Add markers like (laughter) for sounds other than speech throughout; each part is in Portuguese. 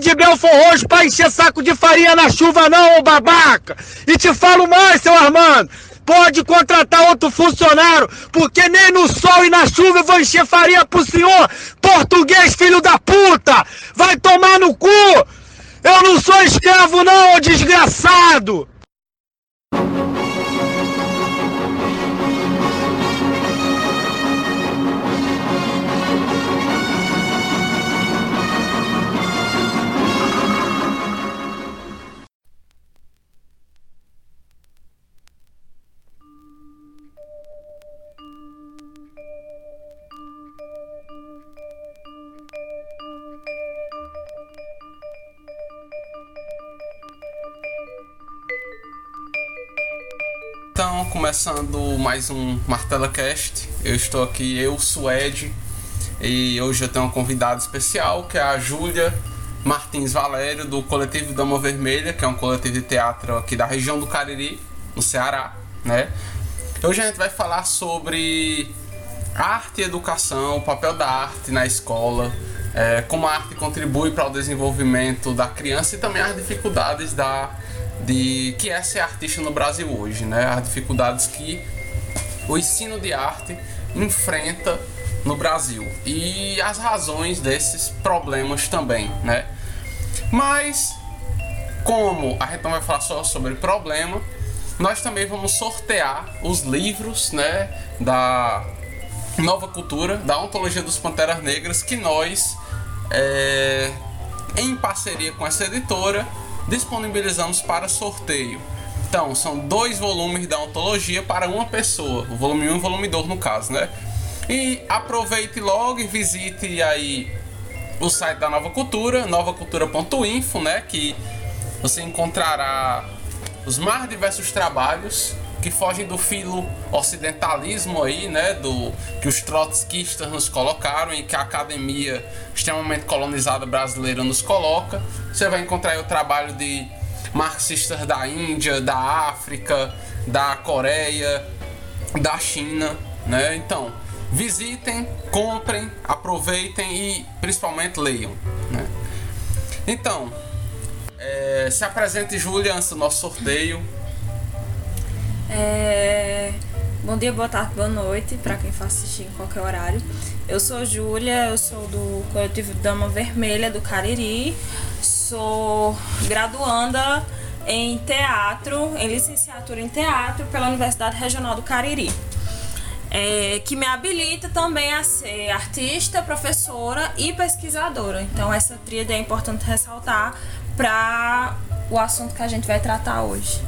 de Belfor Roxo pra encher saco de farinha na chuva não, ô babaca! E te falo mais, seu Armando! Pode contratar outro funcionário, porque nem no sol e na chuva eu vou encher farinha pro senhor! Português, filho da puta! Vai tomar no cu! Eu não sou escravo não, ô desgraçado! Começando mais um Martela Cast. Eu estou aqui, eu, Suede, e hoje eu tenho uma convidada especial que é a Júlia Martins Valério, do Coletivo Dama Vermelha, que é um coletivo de teatro aqui da região do Cariri, no Ceará, né? Hoje a gente vai falar sobre arte e educação, o papel da arte na escola, é, como a arte contribui para o desenvolvimento da criança e também as dificuldades da de que é ser artista no Brasil hoje, né? As dificuldades que o ensino de arte enfrenta no Brasil e as razões desses problemas também, né? Mas como a gente não vai falar só sobre problema, nós também vamos sortear os livros, né, da Nova Cultura, da Ontologia dos Panteras Negras, que nós, é, em parceria com essa editora, disponibilizamos para sorteio. Então, são dois volumes da ontologia para uma pessoa, o volume 1 e o volume 2 no caso, né? E aproveite logo e visite aí o site da Nova Cultura, novacultura.info, né, que você encontrará os mais diversos trabalhos que fogem do filo ocidentalismo aí, né, do que os trotskistas nos colocaram e que a academia extremamente colonizada brasileira nos coloca. Você vai encontrar o trabalho de marxistas da Índia, da África, da Coreia, da China, né? Então, visitem, comprem, aproveitem e principalmente leiam, né? Então, é, se apresente, do nosso sorteio. É... Bom dia, boa tarde, boa noite para quem for assistir em qualquer horário. Eu sou Júlia, eu sou do coletivo Dama Vermelha do Cariri, sou graduanda em teatro, em licenciatura em teatro pela Universidade Regional do Cariri. É, que me habilita também a ser artista, professora e pesquisadora. Então essa tríade é importante ressaltar para o assunto que a gente vai tratar hoje.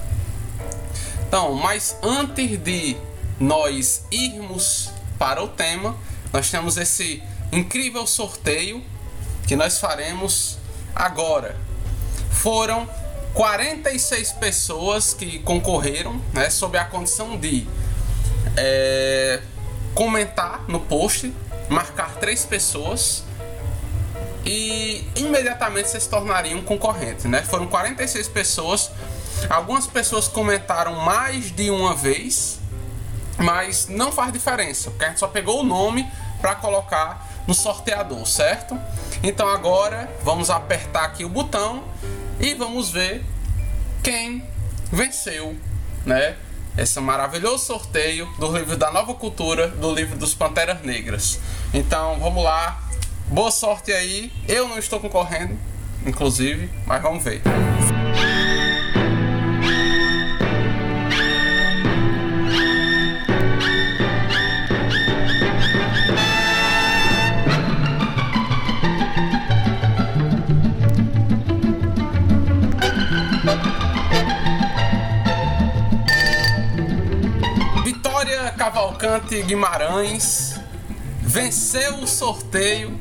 Então, mas antes de nós irmos para o tema, nós temos esse incrível sorteio que nós faremos agora. Foram 46 pessoas que concorreram, né, sob a condição de é, comentar no post, marcar três pessoas e imediatamente vocês se tornariam concorrente, né? Foram 46 pessoas Algumas pessoas comentaram mais de uma vez, mas não faz diferença, porque a gente só pegou o nome para colocar no sorteador, certo? Então agora vamos apertar aqui o botão e vamos ver quem venceu, né? Esse maravilhoso sorteio do livro da Nova Cultura, do livro dos Panteras Negras. Então vamos lá, boa sorte aí. Eu não estou concorrendo, inclusive, mas vamos ver. Cavalcante Guimarães venceu o sorteio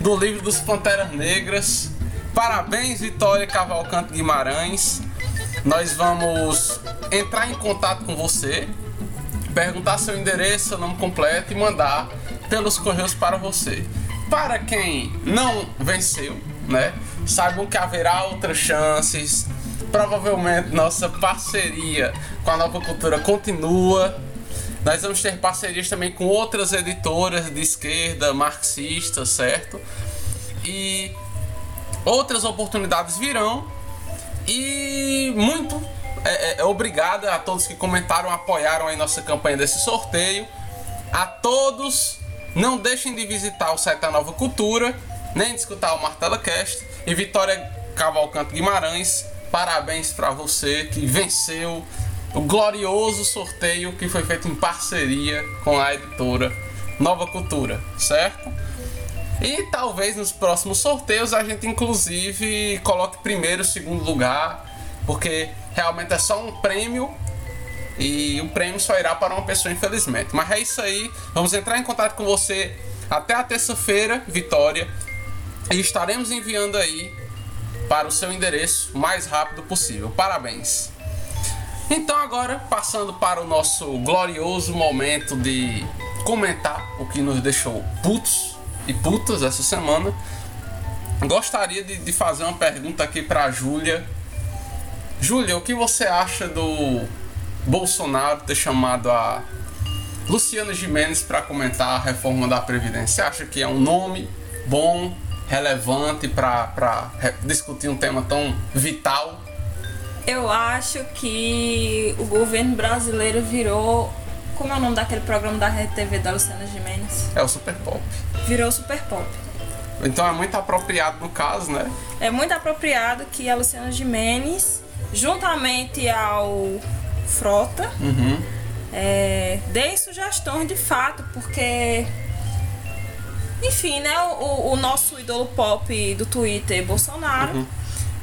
do livro dos Panteras Negras. Parabéns, Vitória Cavalcante Guimarães. Nós vamos entrar em contato com você, perguntar seu endereço, seu nome completo e mandar pelos correios para você. Para quem não venceu, né? Saibam que haverá outras chances. Provavelmente nossa parceria com a Nova Cultura continua nós vamos ter parcerias também com outras editoras de esquerda, marxistas, certo? E Outras oportunidades virão e muito é, é, é obrigado a todos que comentaram, apoiaram a nossa campanha desse sorteio. A todos, não deixem de visitar o site da Nova Cultura, nem de escutar o Martela Cast. E Vitória Cavalcante Guimarães, parabéns para você que venceu o glorioso sorteio que foi feito em parceria com a editora Nova Cultura, certo? E talvez nos próximos sorteios a gente inclusive coloque primeiro, segundo lugar, porque realmente é só um prêmio e o prêmio só irá para uma pessoa, infelizmente. Mas é isso aí. Vamos entrar em contato com você até a terça-feira, Vitória, e estaremos enviando aí para o seu endereço o mais rápido possível. Parabéns! Então agora passando para o nosso glorioso momento de comentar o que nos deixou putos e putas essa semana. Gostaria de, de fazer uma pergunta aqui para a Júlia. Júlia, o que você acha do Bolsonaro ter chamado a Luciana Gimenez para comentar a reforma da Previdência? Você acha que é um nome bom, relevante para discutir um tema tão vital eu acho que o governo brasileiro virou. Como é o nome daquele programa da Rede TV da Luciana Gimenez? É o Super Pop. Virou Super Pop. Então é muito apropriado no caso, né? É muito apropriado que a Luciana Gimenez, juntamente ao Frota, uhum. é, dê sugestões de fato, porque. Enfim, né? O, o nosso ídolo pop do Twitter, Bolsonaro. Uhum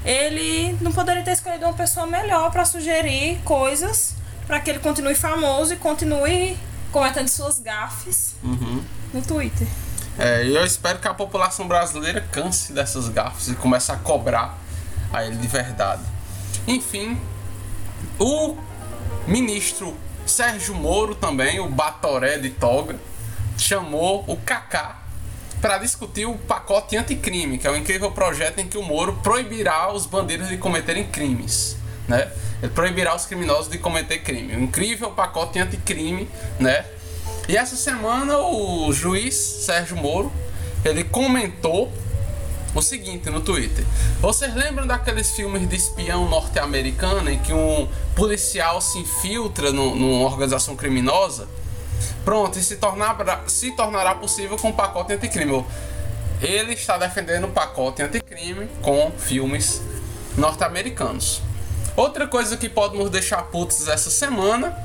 ele não poderia ter escolhido uma pessoa melhor para sugerir coisas para que ele continue famoso e continue cometendo suas gafes uhum. no Twitter. É, e eu espero que a população brasileira canse dessas gafes e comece a cobrar a ele de verdade. Enfim, o ministro Sérgio Moro também, o Batoré de Toga, chamou o Kaká para discutir o pacote anticrime, que é um incrível projeto em que o Moro proibirá os bandeiros de cometerem crimes. Né? Ele proibirá os criminosos de cometer crime. Um incrível pacote anticrime, né? E essa semana o juiz Sérgio Moro, ele comentou o seguinte no Twitter. Vocês lembram daqueles filmes de espião norte-americano em que um policial se infiltra no, numa organização criminosa? Pronto, e se, tornar, se tornará possível com o pacote anticrime. Ele está defendendo o pacote anticrime com filmes norte-americanos. Outra coisa que pode nos deixar putos essa semana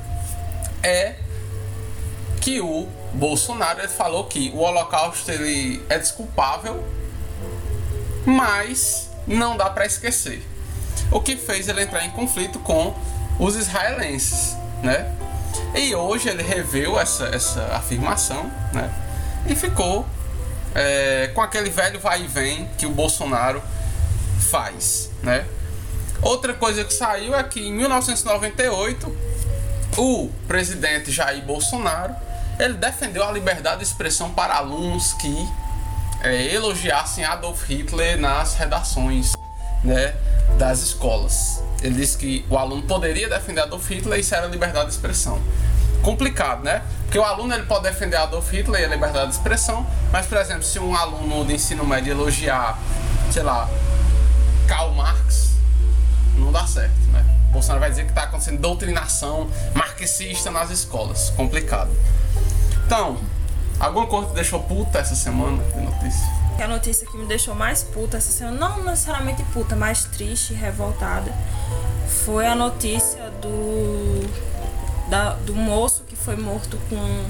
é que o Bolsonaro falou que o Holocausto ele é desculpável, mas não dá para esquecer. O que fez ele entrar em conflito com os israelenses, né? E hoje ele reveu essa, essa afirmação, né? E ficou é, com aquele velho vai e vem que o Bolsonaro faz, né? Outra coisa que saiu é que em 1998 o presidente Jair Bolsonaro ele defendeu a liberdade de expressão para alunos que é, elogiassem Adolf Hitler nas redações né, das escolas. Ele disse que o aluno poderia defender Adolf Hitler e isso era liberdade de expressão. Complicado, né? Porque o aluno ele pode defender Adolf Hitler e a liberdade de expressão, mas, por exemplo, se um aluno de ensino médio elogiar, sei lá, Karl Marx, não dá certo, né? Bolsonaro vai dizer que está acontecendo doutrinação marxista nas escolas. Complicado. Então, alguma coisa te deixou puta essa semana de notícia? Que a notícia que me deixou mais puta essa semana, não necessariamente puta, mas triste, revoltada, foi a notícia do, da, do moço que foi morto com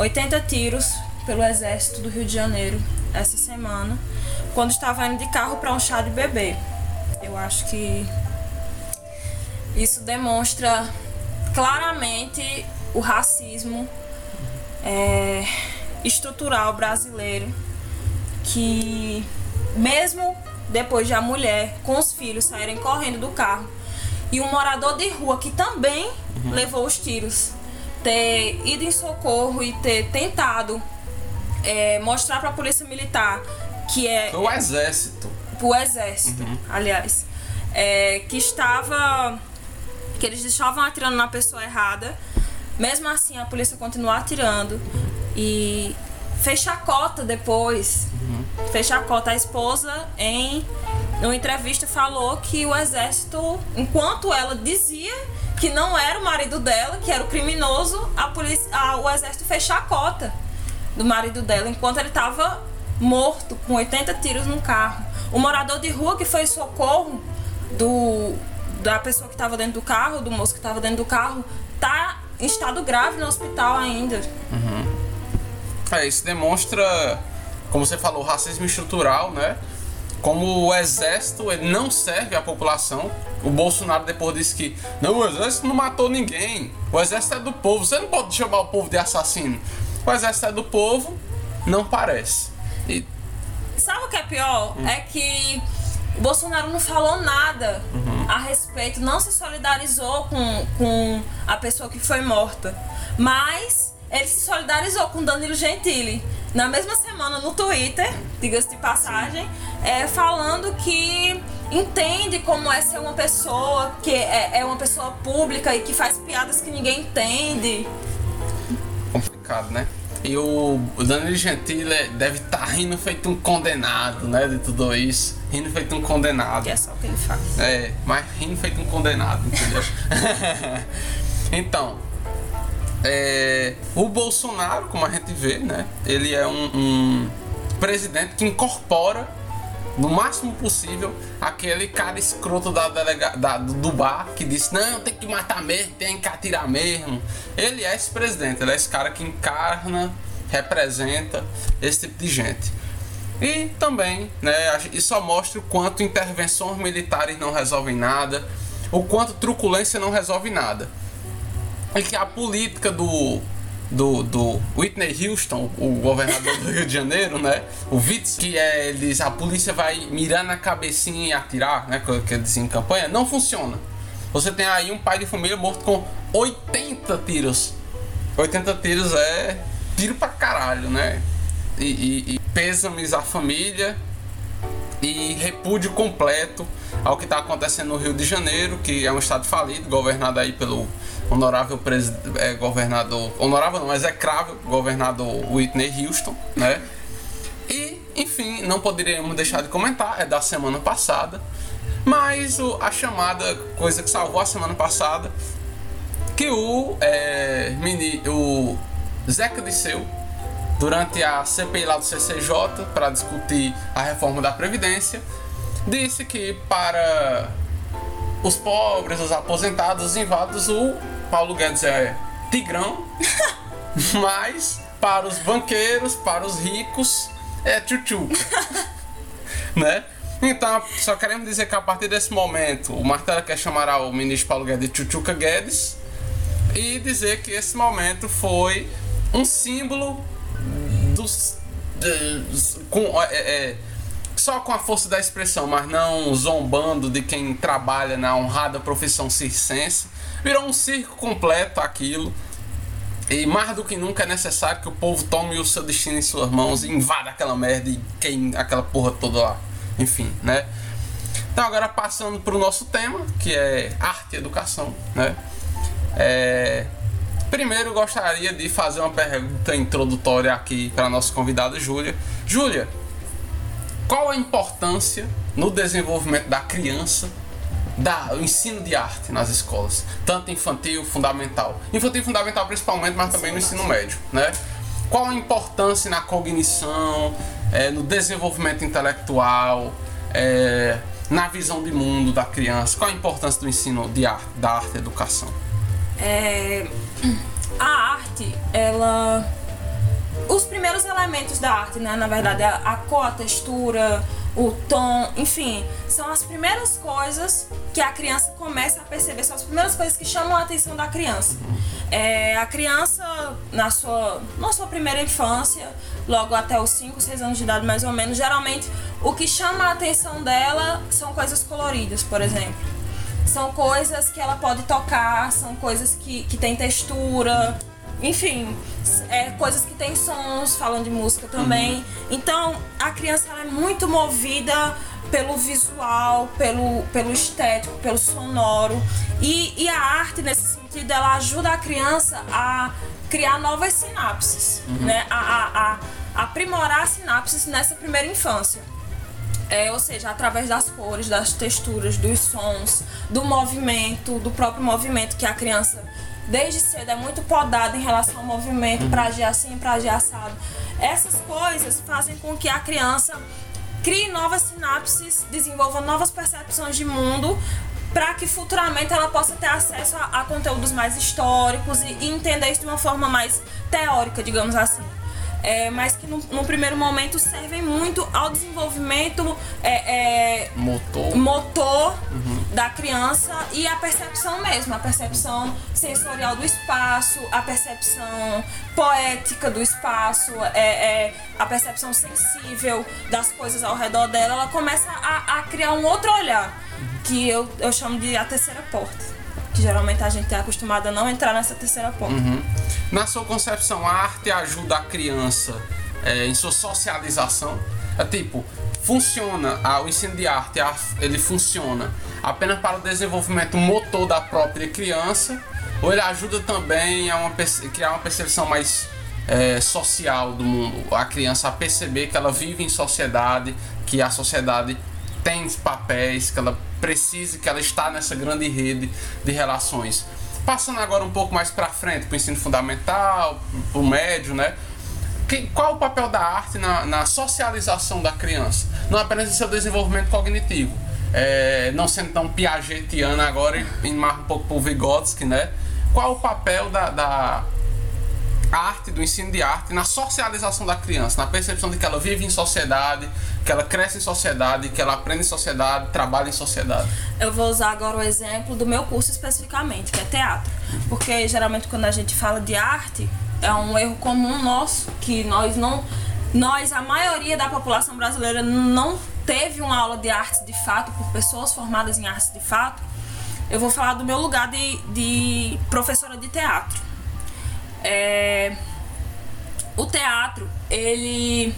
80 tiros pelo exército do Rio de Janeiro essa semana, quando estava indo de carro para um chá de bebê. Eu acho que isso demonstra claramente o racismo é, estrutural brasileiro que mesmo depois de a mulher com os filhos saírem correndo do carro e um morador de rua que também uhum. levou os tiros ter ido em socorro e ter tentado é, mostrar para a polícia militar que é o exército o exército uhum. aliás é, que estava que eles estavam atirando na pessoa errada mesmo assim a polícia continuou atirando e fez chacota depois. Uhum. Fez chacota. A esposa, em uma entrevista, falou que o exército, enquanto ela dizia que não era o marido dela, que era o criminoso, a polícia, a, o exército fez chacota do marido dela, enquanto ele estava morto, com 80 tiros no carro. O morador de rua que foi socorro do, da pessoa que estava dentro do carro, do moço que estava dentro do carro, tá em estado grave no hospital ainda. Uhum. É, isso demonstra, como você falou, racismo estrutural, né? Como o exército ele não serve à população. O Bolsonaro depois disse que não, o exército não matou ninguém. O exército é do povo. Você não pode chamar o povo de assassino. O exército é do povo, não parece. E... Sabe o que é pior? Hum. É que o Bolsonaro não falou nada uhum. a respeito, não se solidarizou com, com a pessoa que foi morta. Mas ele se solidarizou com Danilo Gentili. Na mesma semana no Twitter, diga-se de passagem, é, falando que entende como é ser uma pessoa que é, é uma pessoa pública e que faz piadas que ninguém entende. Complicado, né? E o, Danilo Gentili deve estar tá rindo feito um condenado, né? De tudo isso. Rindo feito um condenado. Que é só o que ele faz. É, mas rindo feito um condenado, entendeu? (laughs) então, é, o Bolsonaro, como a gente vê, né? Ele é um, um presidente que incorpora no máximo possível aquele cara escroto da, delega, da, do bar que disse não, tem que matar mesmo, tem que atirar mesmo. Ele é esse presidente, ele é esse cara que encarna, representa esse tipo de gente. E também, né, isso só mostra o quanto intervenções militares não resolvem nada, o quanto truculência não resolve nada. E que a política do do, do Whitney Houston, o governador do Rio de Janeiro, né? O Witz, que é, eles, a polícia vai mirar na cabecinha e atirar, né? Que eles em campanha, não funciona. Você tem aí um pai de família morto com 80 tiros. 80 tiros é tiro pra caralho, né? E, e, e pêsames à família e repúdio completo ao que está acontecendo no Rio de Janeiro, que é um estado falido, governado aí pelo honorável é, governador, honorável não, cravo governador Whitney Houston, né? E, enfim, não poderíamos deixar de comentar, é da semana passada, mas o, a chamada coisa que salvou a semana passada, que o, é, mini, o Zeca Disseu, durante a CPI lá do CCJ, para discutir a reforma da Previdência, disse que para os pobres, os aposentados, os inválidos, o Paulo Guedes é tigrão, (laughs) mas para os banqueiros, para os ricos, é tchutchuca. (laughs) né? Então, só queremos dizer que a partir desse momento, o Martelo quer chamar o ministro Paulo Guedes de Tchutchuca Guedes e dizer que esse momento foi um símbolo dos. dos com, é, é, só com a força da expressão, mas não zombando de quem trabalha na honrada profissão circense. Virou um circo completo aquilo. E mais do que nunca é necessário que o povo tome o seu destino em suas mãos e invada aquela merda e queime aquela porra toda lá. Enfim, né? Então agora passando para o nosso tema, que é arte e educação, né? É... Primeiro gostaria de fazer uma pergunta introdutória aqui para a nossa convidada Júlia. Júlia, qual a importância no desenvolvimento da criança da, o ensino de arte nas escolas, tanto infantil, fundamental. Infantil fundamental principalmente, mas também no ensino médio, né? Qual a importância na cognição, é, no desenvolvimento intelectual, é, na visão de mundo da criança? Qual a importância do ensino de arte, da arte e educação? É, a arte, ela os primeiros elementos da arte, né? Na verdade, a, a cor, a textura, o tom, enfim, são as primeiras coisas que a criança começa a perceber, são as primeiras coisas que chamam a atenção da criança. É, a criança, na sua, na sua primeira infância, logo até os 5, 6 anos de idade mais ou menos, geralmente o que chama a atenção dela são coisas coloridas, por exemplo. São coisas que ela pode tocar, são coisas que, que têm textura, enfim, é, coisas que tem sons, falando de música também. Uhum. Então, a criança é muito movida pelo visual, pelo, pelo estético, pelo sonoro. E, e a arte, nesse sentido, ela ajuda a criança a criar novas sinapses, uhum. né? A, a, a, aprimorar sinapses nessa primeira infância. É, ou seja, através das cores, das texturas, dos sons, do movimento, do próprio movimento que a criança desde cedo é muito podada em relação ao movimento, para agir assim, para agir assado. Essas coisas fazem com que a criança crie novas sinapses, desenvolva novas percepções de mundo, para que futuramente ela possa ter acesso a, a conteúdos mais históricos e, e entender isso de uma forma mais teórica, digamos assim é, mas que no, no, primeiro momento servem muito ao desenvolvimento é, é, motor, motor uhum. da criança e a percepção mesmo, a percepção sensorial do espaço, a percepção poética do espaço, é, é a percepção sensível das coisas ao redor dela, ela começa a, a criar um outro olhar, que eu, eu chamo de a terceira porta que geralmente a gente é acostumado a não entrar nessa terceira ponta. Uhum. Na sua concepção, a arte ajuda a criança é, em sua socialização? É tipo, funciona, a, o ensino de arte, a, ele funciona apenas para o desenvolvimento motor da própria criança, ou ele ajuda também a uma, criar uma percepção mais é, social do mundo, a criança a perceber que ela vive em sociedade, que a sociedade tem papéis, que ela precise, que ela está nessa grande rede de relações. Passando agora um pouco mais para frente, para o ensino fundamental, para o médio, né? Que, qual o papel da arte na, na, socialização da criança? Não apenas em seu desenvolvimento cognitivo. É, não sendo tão piagetiana agora, e mais um pouco para o Vygotsky, né? Qual o papel da, da arte, do ensino de arte, na socialização da criança, na percepção de que ela vive em sociedade, que ela cresce em sociedade, que ela aprende em sociedade, trabalha em sociedade. Eu vou usar agora o exemplo do meu curso especificamente, que é teatro. Porque geralmente quando a gente fala de arte, é um erro comum nosso, que nós não. Nós, a maioria da população brasileira, não teve uma aula de arte de fato, por pessoas formadas em arte de fato. Eu vou falar do meu lugar de, de professora de teatro é, o teatro, ele.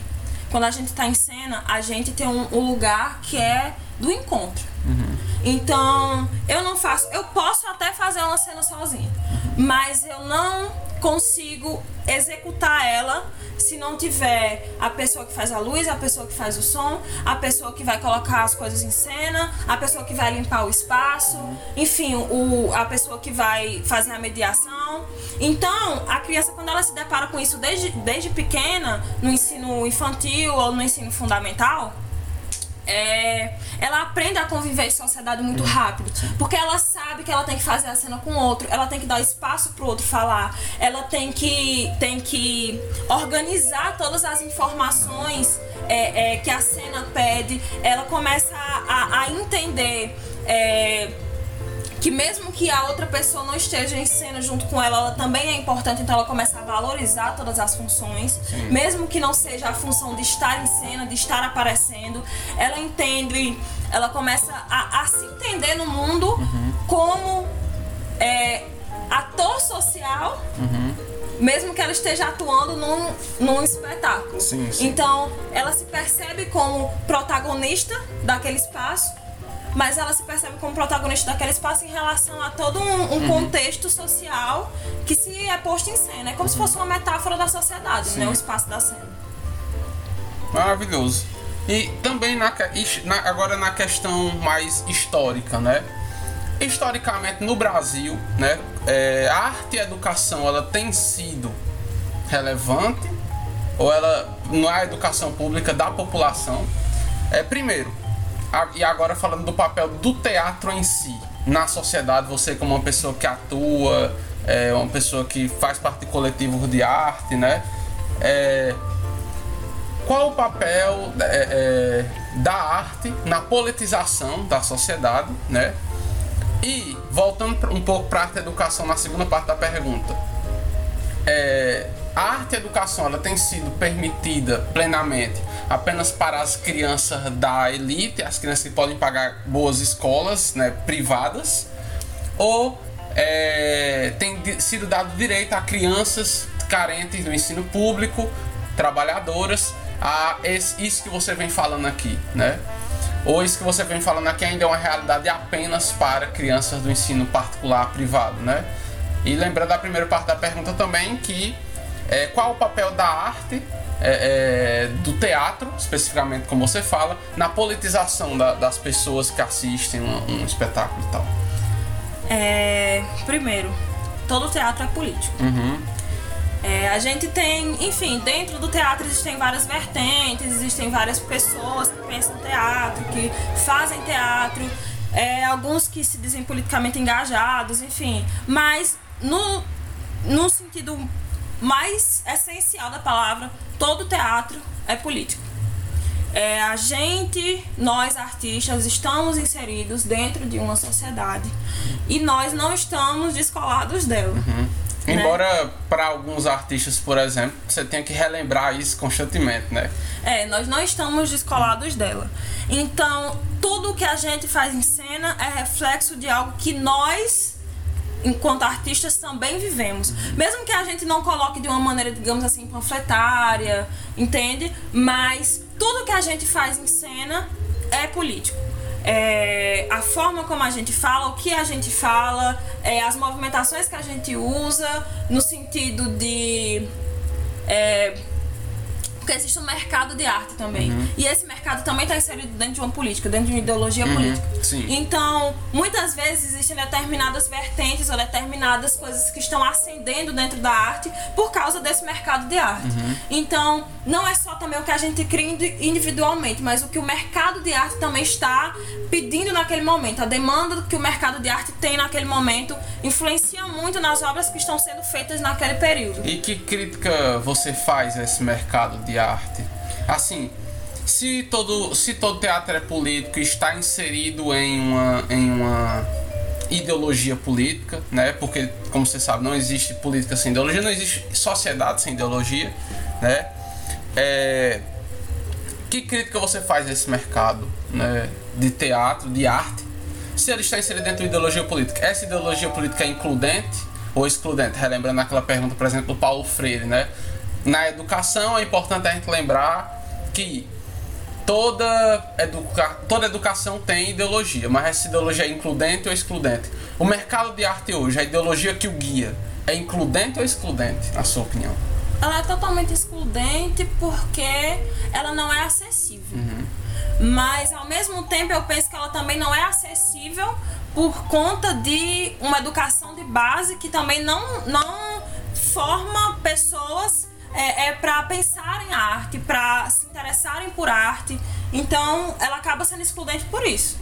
Quando a gente está em cena, a gente tem um, um, lugar que é do encontro. Uhum. Então, eu não faço. Eu posso até fazer uma cena sozinha, mas eu não consigo executar ela se não tiver a pessoa que faz a luz, a pessoa que faz o som, a pessoa que vai colocar as coisas em cena, a pessoa que vai limpar o espaço, enfim, o, a pessoa que vai fazer a mediação. Então, a criança, quando ela se depara com isso desde, desde pequena, no ensino infantil ou no ensino fundamental, é, ela aprende a conviver em sociedade muito rápido. Porque ela sabe que ela tem que fazer a cena com o outro, ela tem que dar espaço pro outro falar, ela tem que, tem que organizar todas as informações é, é, que a cena pede, ela começa a, a entender. É, que mesmo que a outra pessoa não esteja em cena junto com ela, ela também é importante, então ela começa a valorizar todas as funções, Sim. mesmo que não seja a função de estar em cena, de estar aparecendo, ela entende, ela começa a, a se entender no mundo uhum. como é, ator social. Uhum mesmo que ela esteja atuando num, num espetáculo. Sim, sim. Então, ela se percebe como protagonista daquele espaço mas ela se percebe como protagonista daquele espaço em relação a todo um, um uhum. contexto social que se é posto em cena. É como uhum. se fosse uma metáfora da sociedade, Sim. né? O espaço da cena. Maravilhoso. E também na, na, agora na questão mais histórica, né? Historicamente no Brasil, né, é, a arte e a educação ela tem sido relevante ou ela não é a educação pública da população? É primeiro, e agora falando do papel do teatro em si, na sociedade, você como uma pessoa que atua, é, uma pessoa que faz parte de coletivos de arte, né? É, qual o papel é, é, da arte na politização da sociedade, né? E voltando um pouco para a educação na segunda parte da pergunta, é, a arte educação ela tem sido permitida plenamente apenas para as crianças da elite, as crianças que podem pagar boas escolas né, privadas, ou é, tem sido dado direito a crianças carentes do ensino público, trabalhadoras, a esse, isso que você vem falando aqui, né? Ou isso que você vem falando aqui ainda é uma realidade apenas para crianças do ensino particular privado, né? E lembrando da primeira parte da pergunta também que é, qual o papel da arte é, é, do teatro, especificamente como você fala, na politização da, das pessoas que assistem um, um espetáculo e tal? É, primeiro, todo teatro é político. Uhum. É, a gente tem, enfim, dentro do teatro existem várias vertentes, existem várias pessoas que pensam teatro, que fazem teatro, é, alguns que se dizem politicamente engajados, enfim. Mas no, no sentido mais essencial da palavra, todo teatro é político. É, a gente, nós artistas, estamos inseridos dentro de uma sociedade e nós não estamos descolados dela. Uhum. Né? Embora para alguns artistas, por exemplo, você tenha que relembrar isso constantemente, né? É, nós não estamos descolados dela. Então, tudo que a gente faz em cena é reflexo de algo que nós enquanto artistas também vivemos. Mesmo que a gente não coloque de uma maneira, digamos assim, panfletária, entende? Mas tudo que a gente faz em cena é político. É, a forma como a gente fala, o que a gente fala, é, as movimentações que a gente usa, no sentido de. É, porque existe um mercado de arte também. Uhum. E esse mercado também está inserido dentro de uma política, dentro de uma ideologia uhum. política. Sim. Então, muitas vezes existem determinadas vertentes ou determinadas coisas que estão ascendendo dentro da arte por causa desse mercado de arte. Uhum. Então, não é só também o que a gente cria individualmente, mas o que o mercado de arte também está pedindo naquele momento. A demanda que o mercado de arte tem naquele momento influencia muito nas obras que estão sendo feitas naquele período. E que crítica você faz a esse mercado de arte? Assim, se todo, se todo teatro é político e está inserido em uma, em uma ideologia política, né? Porque, como você sabe, não existe política sem ideologia, não existe sociedade sem ideologia, né? É, que crítica você faz a esse mercado né, de teatro, de arte, se ele está inserido dentro de ideologia política? Essa ideologia política é includente ou excludente? Relembrando aquela pergunta, por exemplo, do Paulo Freire, né? Na educação é importante a gente lembrar que toda, educa toda educação tem ideologia, mas essa ideologia é includente ou excludente? O mercado de arte hoje, a ideologia que o guia, é includente ou excludente, na sua opinião? Ela é totalmente excludente porque ela não é acessível. Uhum. Mas ao mesmo tempo eu penso que ela também não é acessível por conta de uma educação de base que também não, não forma pessoas é, é para pensar em arte, para se interessarem por arte. Então, ela acaba sendo excludente por isso.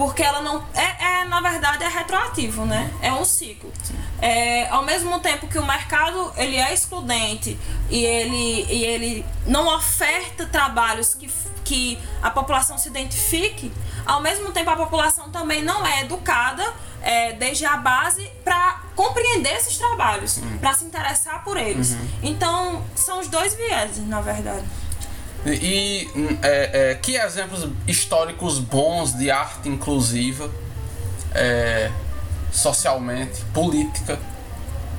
Porque ela não. É, é na verdade, é retroativo, né? É um ciclo. É, ao mesmo tempo que o mercado ele é excludente e ele, e ele não oferta trabalhos que, que a população se identifique, ao mesmo tempo a população também não é educada é, desde a base para compreender esses trabalhos, uhum. para se interessar por eles. Uhum. Então, são os dois vieses, na verdade. E é, é, que exemplos históricos bons de arte inclusiva, é, socialmente, política,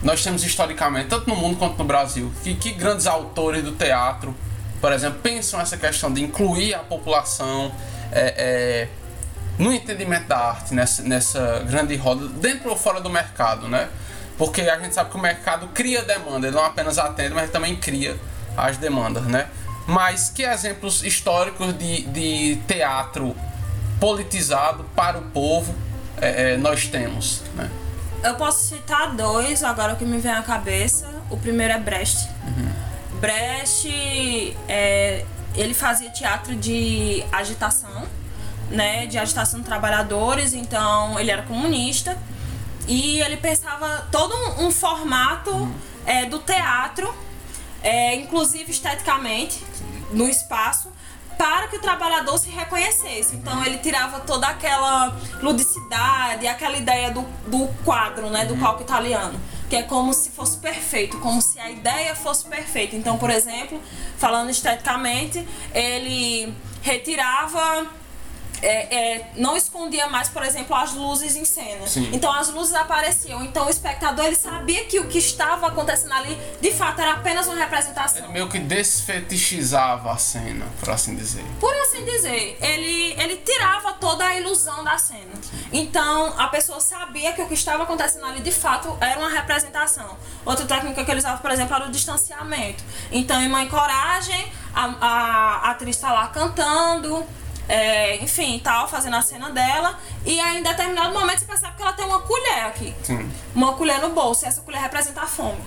nós temos historicamente, tanto no mundo quanto no Brasil, que, que grandes autores do teatro, por exemplo, pensam essa questão de incluir a população é, é, no entendimento da arte, nessa, nessa grande roda, dentro ou fora do mercado, né? Porque a gente sabe que o mercado cria demanda, ele não apenas atende, mas também cria as demandas, né? Mas que exemplos históricos de, de teatro politizado para o povo é, é, nós temos? Né? Eu posso citar dois agora que me vem à cabeça. O primeiro é Brecht. Uhum. Brecht, é, ele fazia teatro de agitação, né, de agitação de trabalhadores, então ele era comunista e ele pensava todo um, um formato uhum. é, do teatro é, inclusive esteticamente, no espaço, para que o trabalhador se reconhecesse. Então ele tirava toda aquela ludicidade, aquela ideia do, do quadro, né, do palco italiano, que é como se fosse perfeito, como se a ideia fosse perfeita. Então, por exemplo, falando esteticamente, ele retirava é, é, não escondia mais, por exemplo, as luzes em cena. Sim. Então as luzes apareciam. Então o espectador ele sabia que o que estava acontecendo ali, de fato, era apenas uma representação. Meio que desfetichizava a cena, por assim dizer. Por assim dizer, ele, ele tirava toda a ilusão da cena. Então a pessoa sabia que o que estava acontecendo ali de fato era uma representação. Outra técnica que ele usava, por exemplo, era o distanciamento. Então, em Mãe Coragem, a, a, a atriz está lá cantando, é, enfim, tal, fazendo a cena dela. E aí, em determinado momento, você percebe que ela tem uma colher aqui. Sim. Uma colher no bolso. E essa colher representa a fome.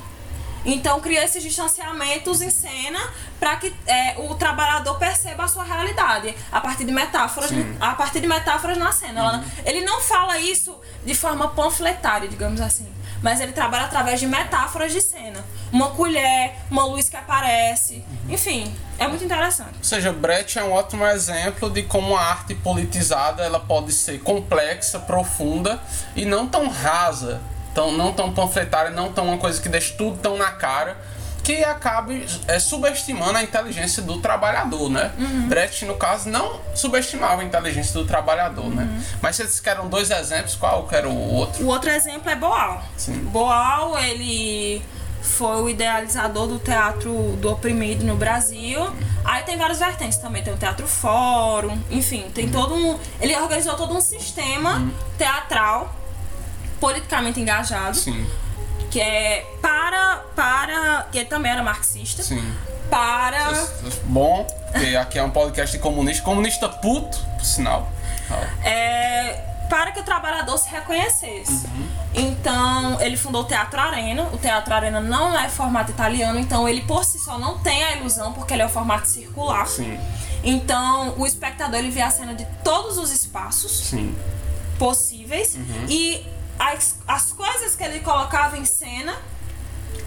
Então, cria esses distanciamentos em cena para que é, o trabalhador perceba a sua realidade a partir de metáforas, Sim. a partir de metáforas na cena. Ela- ele não fala isso de forma panfletária, digamos assim, mas ele trabalha através de metáforas de cena. Uma colher, uma luz que aparece, enfim, é muito interessante. Ou seja, Brecht é um ótimo exemplo de como a arte politizada ela pode ser complexa, profunda e não tão rasa, tão, não tão panfletária, não tão uma coisa que deixa tudo tão na cara, que acabe é, subestimando a inteligência do trabalhador, né? Brecht, no caso, não subestimava a inteligência do trabalhador, né? Mas vocês querem dois exemplos, qual que era o outro? O outro exemplo é Boal. Sim. Boal, ele foi o idealizador do teatro do oprimido no Brasil. Aí tem várias vertentes também, tem o teatro fórum, enfim, tem todo um, ele organizou todo um sistema teatral politicamente engajado, Sim, que é para para que ele também era marxista, sim. para Bom, porque aqui é um podcast de comunista, comunista puto, por sinal. é, para que o trabalhador se reconhecesse. Então, ele fundou o Teatro Arena. O Teatro Arena não é formato italiano, então ele por si só não tem a ilusão, porque ele é o formato circular. Sim, Então, o espectador ele vê a cena de todos os espaços sim. possíveis e as, as coisas que ele colocava em cena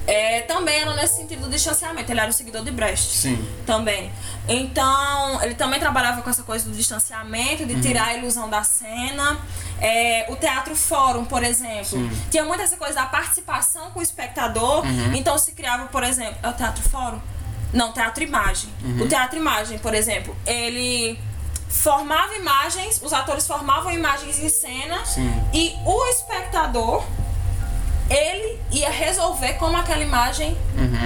é, também eram nesse sentido do distanciamento. Ele era um seguidor de Brecht Sim. também. Então, ele também trabalhava com essa coisa do distanciamento, de tirar a ilusão da cena. É, o teatro fórum, por exemplo, tinha muito essa coisa da participação com o espectador. Então se criava, por exemplo, é o teatro fórum? Não, teatro imagem. O teatro imagem, por exemplo, ele formava imagens, os atores formavam imagens em cena Sim. e o espectador ele ia resolver como aquela imagem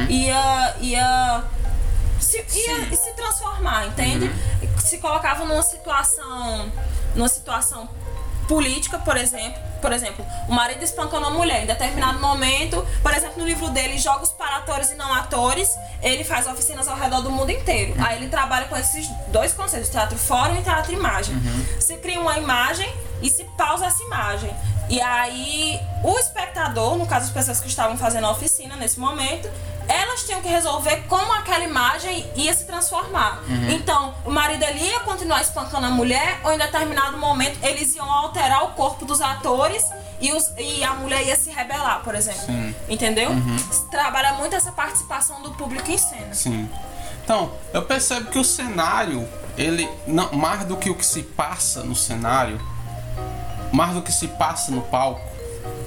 ia, ia, se, ia se transformar, entende? Se colocava numa situação, numa situação política, por exemplo. Por exemplo, o marido espancando uma mulher em determinado momento, por exemplo, no livro dele, Jogos para Atores e Não Atores, ele faz oficinas ao redor do mundo inteiro. Aí ele trabalha com esses dois conceitos, teatro fórum e teatro imagem. Se cria uma imagem e se pausa essa imagem. E aí o espectador, no caso as pessoas que estavam fazendo a oficina nesse momento, elas tinham que resolver como aquela imagem ia se transformar. Então, o marido ele ia continuar espancando a mulher, ou em determinado momento eles iam alterar o corpo dos atores e, os, e a mulher ia se rebelar, por exemplo. Sim. Entendeu? Trabalha muito essa participação do público em cena. Sim. Então, eu percebo que o cenário, ele, não, mais do que o que se passa no cenário, mais do que se passa no palco,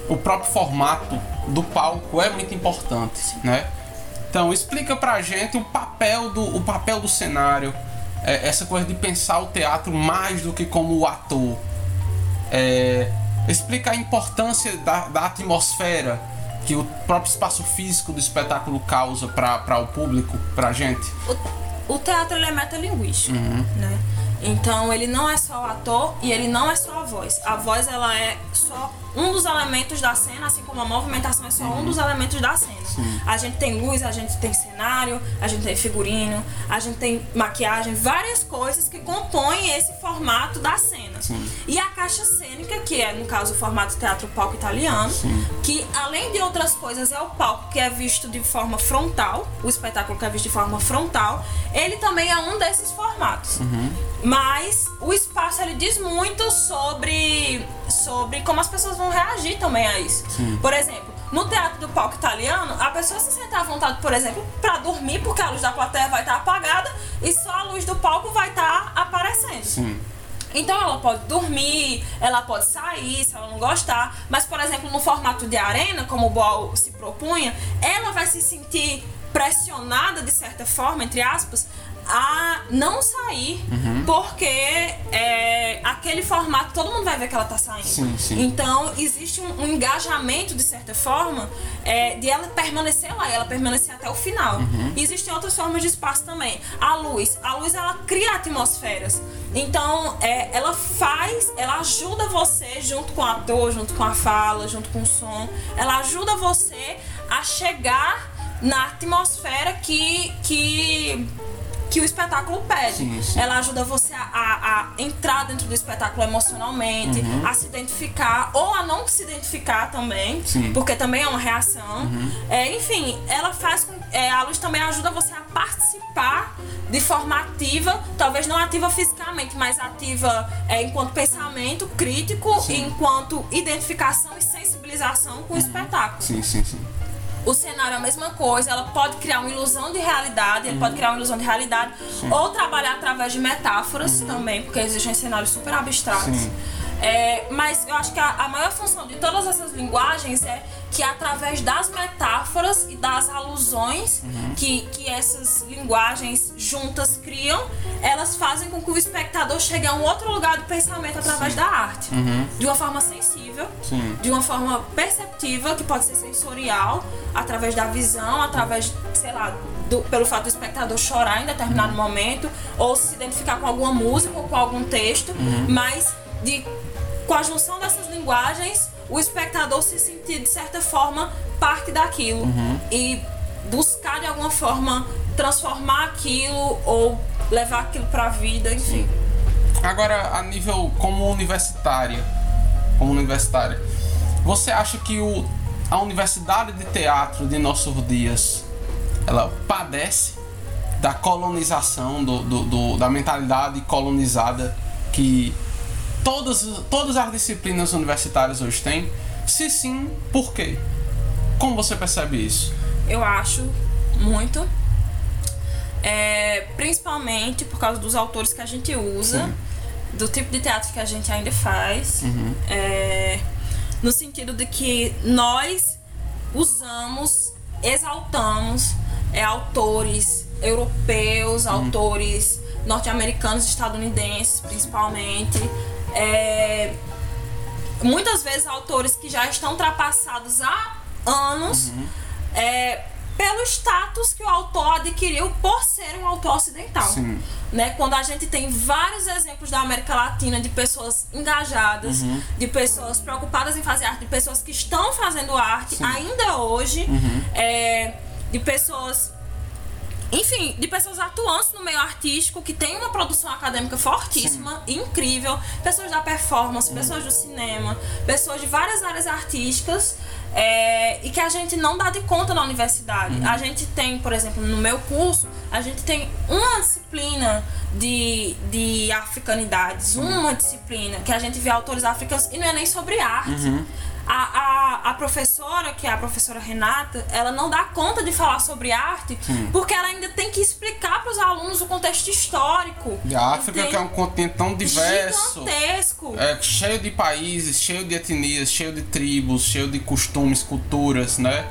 o próprio formato do palco é muito importante, né? Então, explica pra gente o papel do, o papel do cenário, é, essa coisa de pensar o teatro mais do que como o ator. É, explica a importância da, da atmosfera que o próprio espaço físico do espetáculo causa para o público, pra gente. O, o teatro é metalinguístico, né? Então ele não é só o ator e ele não é só a voz. A voz ela é só um dos elementos da cena, assim como a movimentação é só um dos elementos da cena. A gente tem luz, a gente tem cenário, a gente tem figurino, a gente tem maquiagem, várias coisas que compõem esse formato da cena. E a caixa cênica, que é no caso o formato teatro palco italiano, que além de outras coisas é o palco que é visto de forma frontal, o espetáculo que é visto de forma frontal, ele também é um desses formatos. Mas o espaço ele diz muito sobre, sobre como as pessoas vão reagir também a isso. Por exemplo, no teatro do palco italiano, a pessoa se sente à vontade, por exemplo, para dormir, porque a luz da plateia vai estar apagada e só a luz do palco vai estar aparecendo. Sim. Então ela pode dormir, ela pode sair se ela não gostar, mas por exemplo, no formato de arena, como o Boal se propunha, ela vai se sentir pressionada de certa forma, entre aspas, a não sair, Uhum. porque é, aquele formato todo mundo vai ver que ela tá saindo. Sim, sim. Então existe um, um engajamento de certa forma é, de ela permanecer lá, ela permanecer até o final. Uhum. E existem outras formas de espaço também. A luz, a luz ela cria atmosferas. Então é, ela faz, ela ajuda você junto com o ator, junto com a fala, junto com o som, ela ajuda você a chegar na atmosfera que que que o espetáculo pede. Sim, sim. Ela ajuda você a, a- a entrar dentro do espetáculo emocionalmente, Uhum. a se identificar ou a não se identificar também, Sim. Uhum. porque também é uma reação. É, enfim, ela faz com, é, a luz também ajuda você a participar de forma ativa, talvez não ativa fisicamente, mas ativa é, enquanto pensamento crítico, enquanto identificação e sensibilização com o espetáculo. Sim, sim, sim. O cenário é a mesma coisa, ela pode criar uma ilusão de realidade, ele pode criar uma ilusão de realidade, ou trabalhar através de metáforas também, porque existem cenários super abstratos. Sim. É, mas eu acho que a, a maior função de todas essas linguagens é que através das metáforas e das alusões que, que essas linguagens juntas criam, elas fazem com que o espectador chegue a um outro lugar do pensamento através da arte. De uma forma sensível, Sim. de uma forma perceptiva, que pode ser sensorial, através da visão, através, sei lá, do- pelo fato do espectador chorar em determinado momento, ou se identificar com alguma música ou com algum texto, mas de, com a junção dessas linguagens, o espectador se sentir, de certa forma, parte daquilo. E buscar, de alguma forma, transformar aquilo ou levar aquilo pra vida, enfim. Agora, a nível como universitária, como universitária, você acha que o, a universidade de teatro de nossos dias, ela padece da colonização, do, do- do- da mentalidade colonizada que todas, todas as disciplinas universitárias hoje têm? Se sim, por quê? Como você percebe isso? Eu acho muito. É, principalmente por causa dos autores que a gente usa, do tipo de teatro que a gente ainda faz. É, no sentido de que nós usamos, exaltamos é, autores europeus, autores norte-americanos, estadunidenses principalmente. É, muitas vezes autores que já estão ultrapassados há anos é, pelo status que o autor adquiriu por ser um autor ocidental. Sim. Né? Quando a gente tem vários exemplos da América Latina de pessoas engajadas, de pessoas preocupadas em fazer arte, de pessoas que estão fazendo arte ainda hoje, é, de pessoas enfim, de pessoas atuantes no meio artístico que tem uma produção acadêmica fortíssima, incrível, pessoas da performance, pessoas do cinema, pessoas de várias áreas artísticas é, e que a gente não dá de conta na universidade. A gente tem, por exemplo, no meu curso, a gente tem uma disciplina de, de africanidades, uma disciplina que a gente vê autores africanos e não é nem sobre arte. A, a, a professora, que é a professora Renata, ela não dá conta de falar sobre arte porque ela ainda tem que explicar para os alunos o contexto histórico. E a África, Entende? que é um continente tão diverso. Gigantesco. É, cheio de países, cheio de etnias, cheio de tribos, cheio de costumes, culturas, né?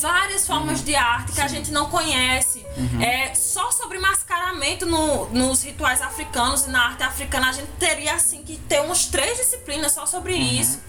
várias formas de arte que a gente não conhece. É, só sobre mascaramento no- nos rituais africanos e na arte africana a gente teria assim que ter uns três disciplinas só sobre isso.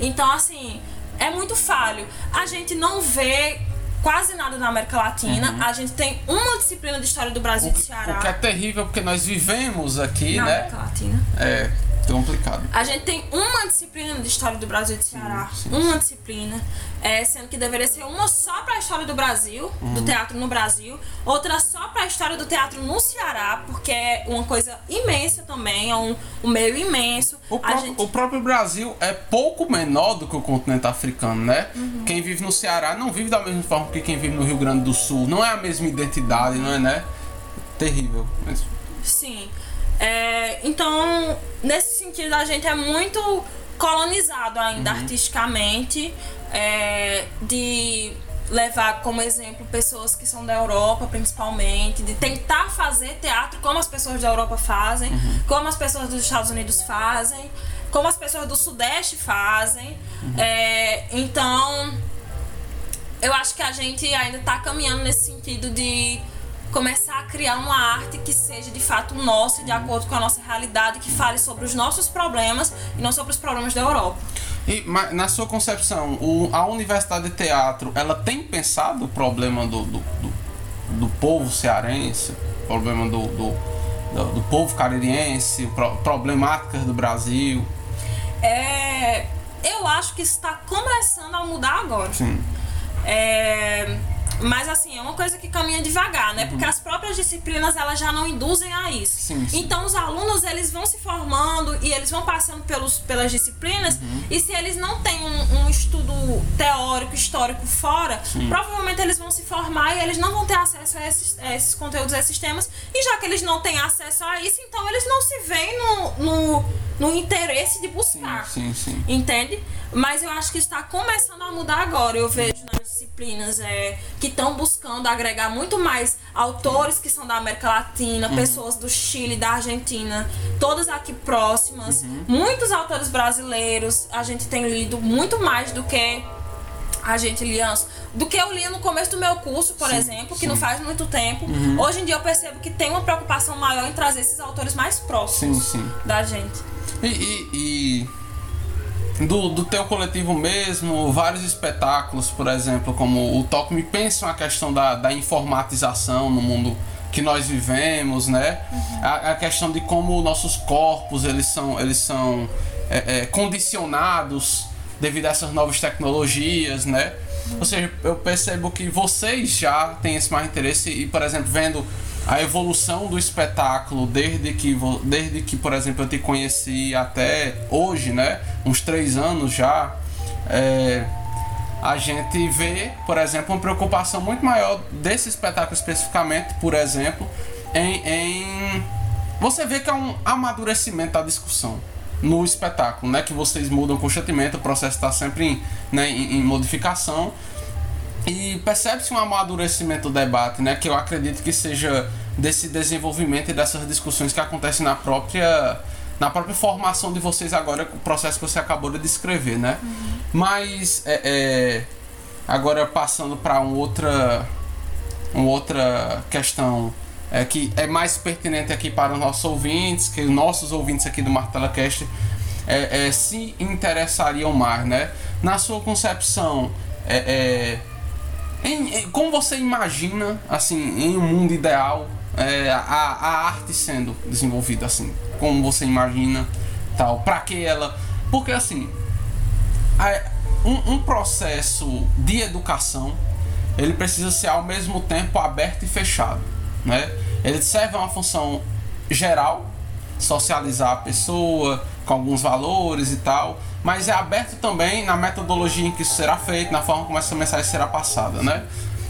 Então, assim, é muito falho. A gente não vê quase nada na América Latina. A gente tem uma disciplina de história do Brasil e do Ceará. O que é terrível porque nós vivemos aqui, na né? América Latina. É complicado. A gente tem uma disciplina de história do Brasil e do Ceará. sim, uma disciplina. É, sendo que deveria ser uma só para a história do Brasil, do Uhum. teatro no Brasil, outra só para a história do teatro no Ceará, porque é uma coisa imensa também, é um, um meio imenso. O, pró- gente o próprio Brasil é pouco menor do que o continente africano, né? Uhum. Quem vive no Ceará não vive da mesma forma que quem vive no Rio Grande do Sul. Não é a mesma identidade, não é, né? Terrível. Mas- Sim. É, então, nesse sentido, a gente é muito colonizado ainda artisticamente, é, de levar como exemplo pessoas que são da Europa, principalmente, de tentar fazer teatro como as pessoas da Europa fazem, como as pessoas dos Estados Unidos fazem, como as pessoas do Sudeste fazem. É, então, eu acho que a gente ainda tá caminhando nesse sentido de começar a criar uma arte que seja de fato nossa, de acordo com a nossa realidade, que fale sobre os nossos problemas e não sobre os problemas da Europa. E mas, na sua concepção, o, a Universidade de Teatro, ela tem pensado o problema do, do, do, do povo cearense, o problema do, do, do, do povo caririense, pro, problemáticas do Brasil? É, eu acho que está começando a mudar agora. Sim. É, mas assim, é uma coisa que caminha devagar, né? Porque as próprias disciplinas elas já não induzem a isso. Sim, sim. Então os alunos eles vão se formando e eles vão passando pelos, pelas disciplinas e se eles não têm um, um estudo teórico, histórico fora, provavelmente eles vão se formar e eles não vão ter acesso a esses, a esses conteúdos, a esses temas. E já que eles não têm acesso a isso, então eles não se veem no, no, no interesse de buscar. Sim, sim. Entende? Mas eu acho que está começando a mudar agora. Eu vejo nas disciplinas é, que estão buscando agregar muito mais autores que são da América Latina, pessoas do Chile, da Argentina, todas aqui próximas. Muitos autores brasileiros. A gente tem lido muito mais do que a gente lia. Do que eu lia no começo do meu curso, por Sim, exemplo, que sim. não faz muito tempo. Hoje em dia eu percebo que tem uma preocupação maior em trazer esses autores mais próximos sim. da gente. E, e- e do, do teu coletivo mesmo, vários espetáculos, por exemplo, como o Toque Me pensam a questão da, da informatização no mundo que nós vivemos, né? A, a questão de como nossos corpos eles são, eles são é, é, condicionados devido a essas novas tecnologias, né? Ou seja, eu percebo que vocês já têm esse mais interesse e, por exemplo, vendo a evolução do espetáculo desde que, desde que por exemplo, eu te conheci até hoje, né? Uns três anos já. é, a gente vê, por exemplo, uma preocupação muito maior desse espetáculo especificamente, por exemplo, em, em você vê que há um amadurecimento da discussão no espetáculo, né? Que vocês mudam constantemente, o processo está sempre em, né, em, em modificação e percebe-se um amadurecimento do debate, né? Que eu acredito que seja desse desenvolvimento e dessas discussões que acontecem na própria na própria formação de vocês agora, o processo que você acabou de descrever, né? Mas é, é, agora passando para um outra uma outra questão é, que é mais pertinente aqui para os nossos ouvintes, que os nossos ouvintes aqui do Martela Cast é, é, se interessariam mais, né? Na sua concepção, é, é, em- em- como você imagina, assim, em um mundo ideal, é, a, a arte sendo desenvolvida, assim, como você imagina, tal, para que ela, porque assim, a- um, um processo de educação ele precisa ser ao mesmo tempo aberto e fechado, né? Ele serve a uma função geral, socializar a pessoa com alguns valores e tal, mas é aberto também na metodologia em que isso será feito, na forma como essa mensagem será passada, né?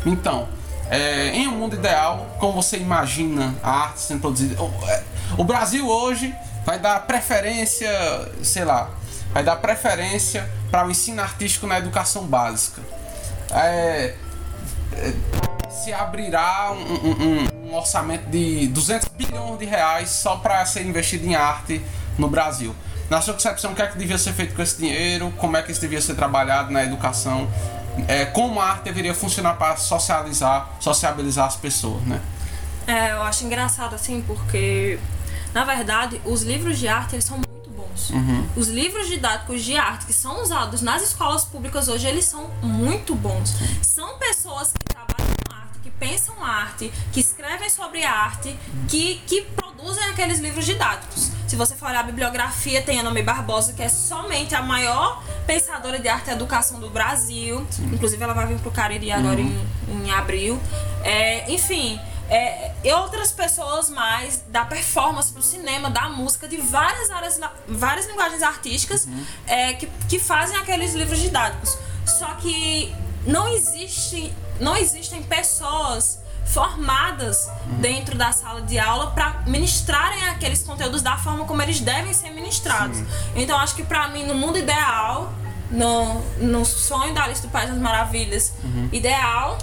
Então, é, em um mundo ideal, como você imagina a arte sendo produzida? O, é, o Brasil hoje vai dar preferência, sei lá, vai dar preferência para o ensino artístico na educação básica. É, se abrirá um, um- um- um orçamento de 200 bilhões de reais só para ser investido em arte no Brasil. Na sua concepção, o que é que devia ser feito com esse dinheiro? Como é que isso devia ser trabalhado na educação? É, como a arte deveria funcionar para socializar, sociabilizar as pessoas, né? É, eu acho engraçado assim, porque na verdade os livros de arte eles são muito bons. Os livros didáticos de arte que são usados nas escolas públicas hoje, eles são muito bons. São pessoas que pensam arte, que escrevem sobre arte, que, que produzem aqueles livros didáticos. Se você for olhar a bibliografia, tem a Nome Barbosa, que é somente a maior pensadora de arte e educação do Brasil. Inclusive, ela vai vir pro Cariri agora em, em abril. É, enfim, é, e outras pessoas mais da performance, do cinema, da música, de várias áreas, várias linguagens artísticas é, que, que fazem aqueles livros didáticos. Só que não existe, não existem pessoas formadas dentro da sala de aula para ministrarem aqueles conteúdos da forma como eles devem ser ministrados. Então acho que para mim no mundo ideal, no, no sonho da Alice do País das Maravilhas, ideal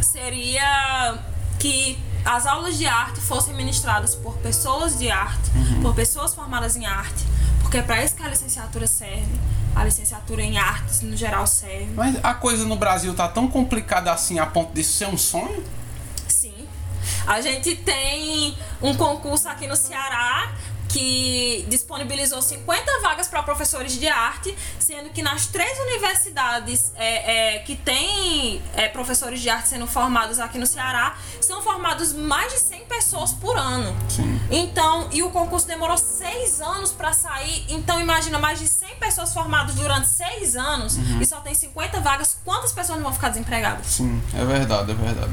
seria que as aulas de arte fossem ministradas por pessoas de arte, por pessoas formadas em arte, porque é para isso que a licenciatura serve. A licenciatura em artes, no geral, serve. Mas a coisa no Brasil tá tão complicada assim a ponto disso ser um sonho? Sim. A gente tem um concurso aqui no Ceará que disponibilizou 50 vagas para professores de arte, sendo que nas três universidades é, é, que tem é, professores de arte sendo formados aqui no Ceará, são formados mais de 100 pessoas por ano. Sim. Então, e o concurso demorou seis anos para sair. Então, imagina mais de 100 pessoas formadas durante seis anos e só tem 50 vagas. Quantas pessoas não vão ficar desempregadas? Sim, é verdade, é verdade.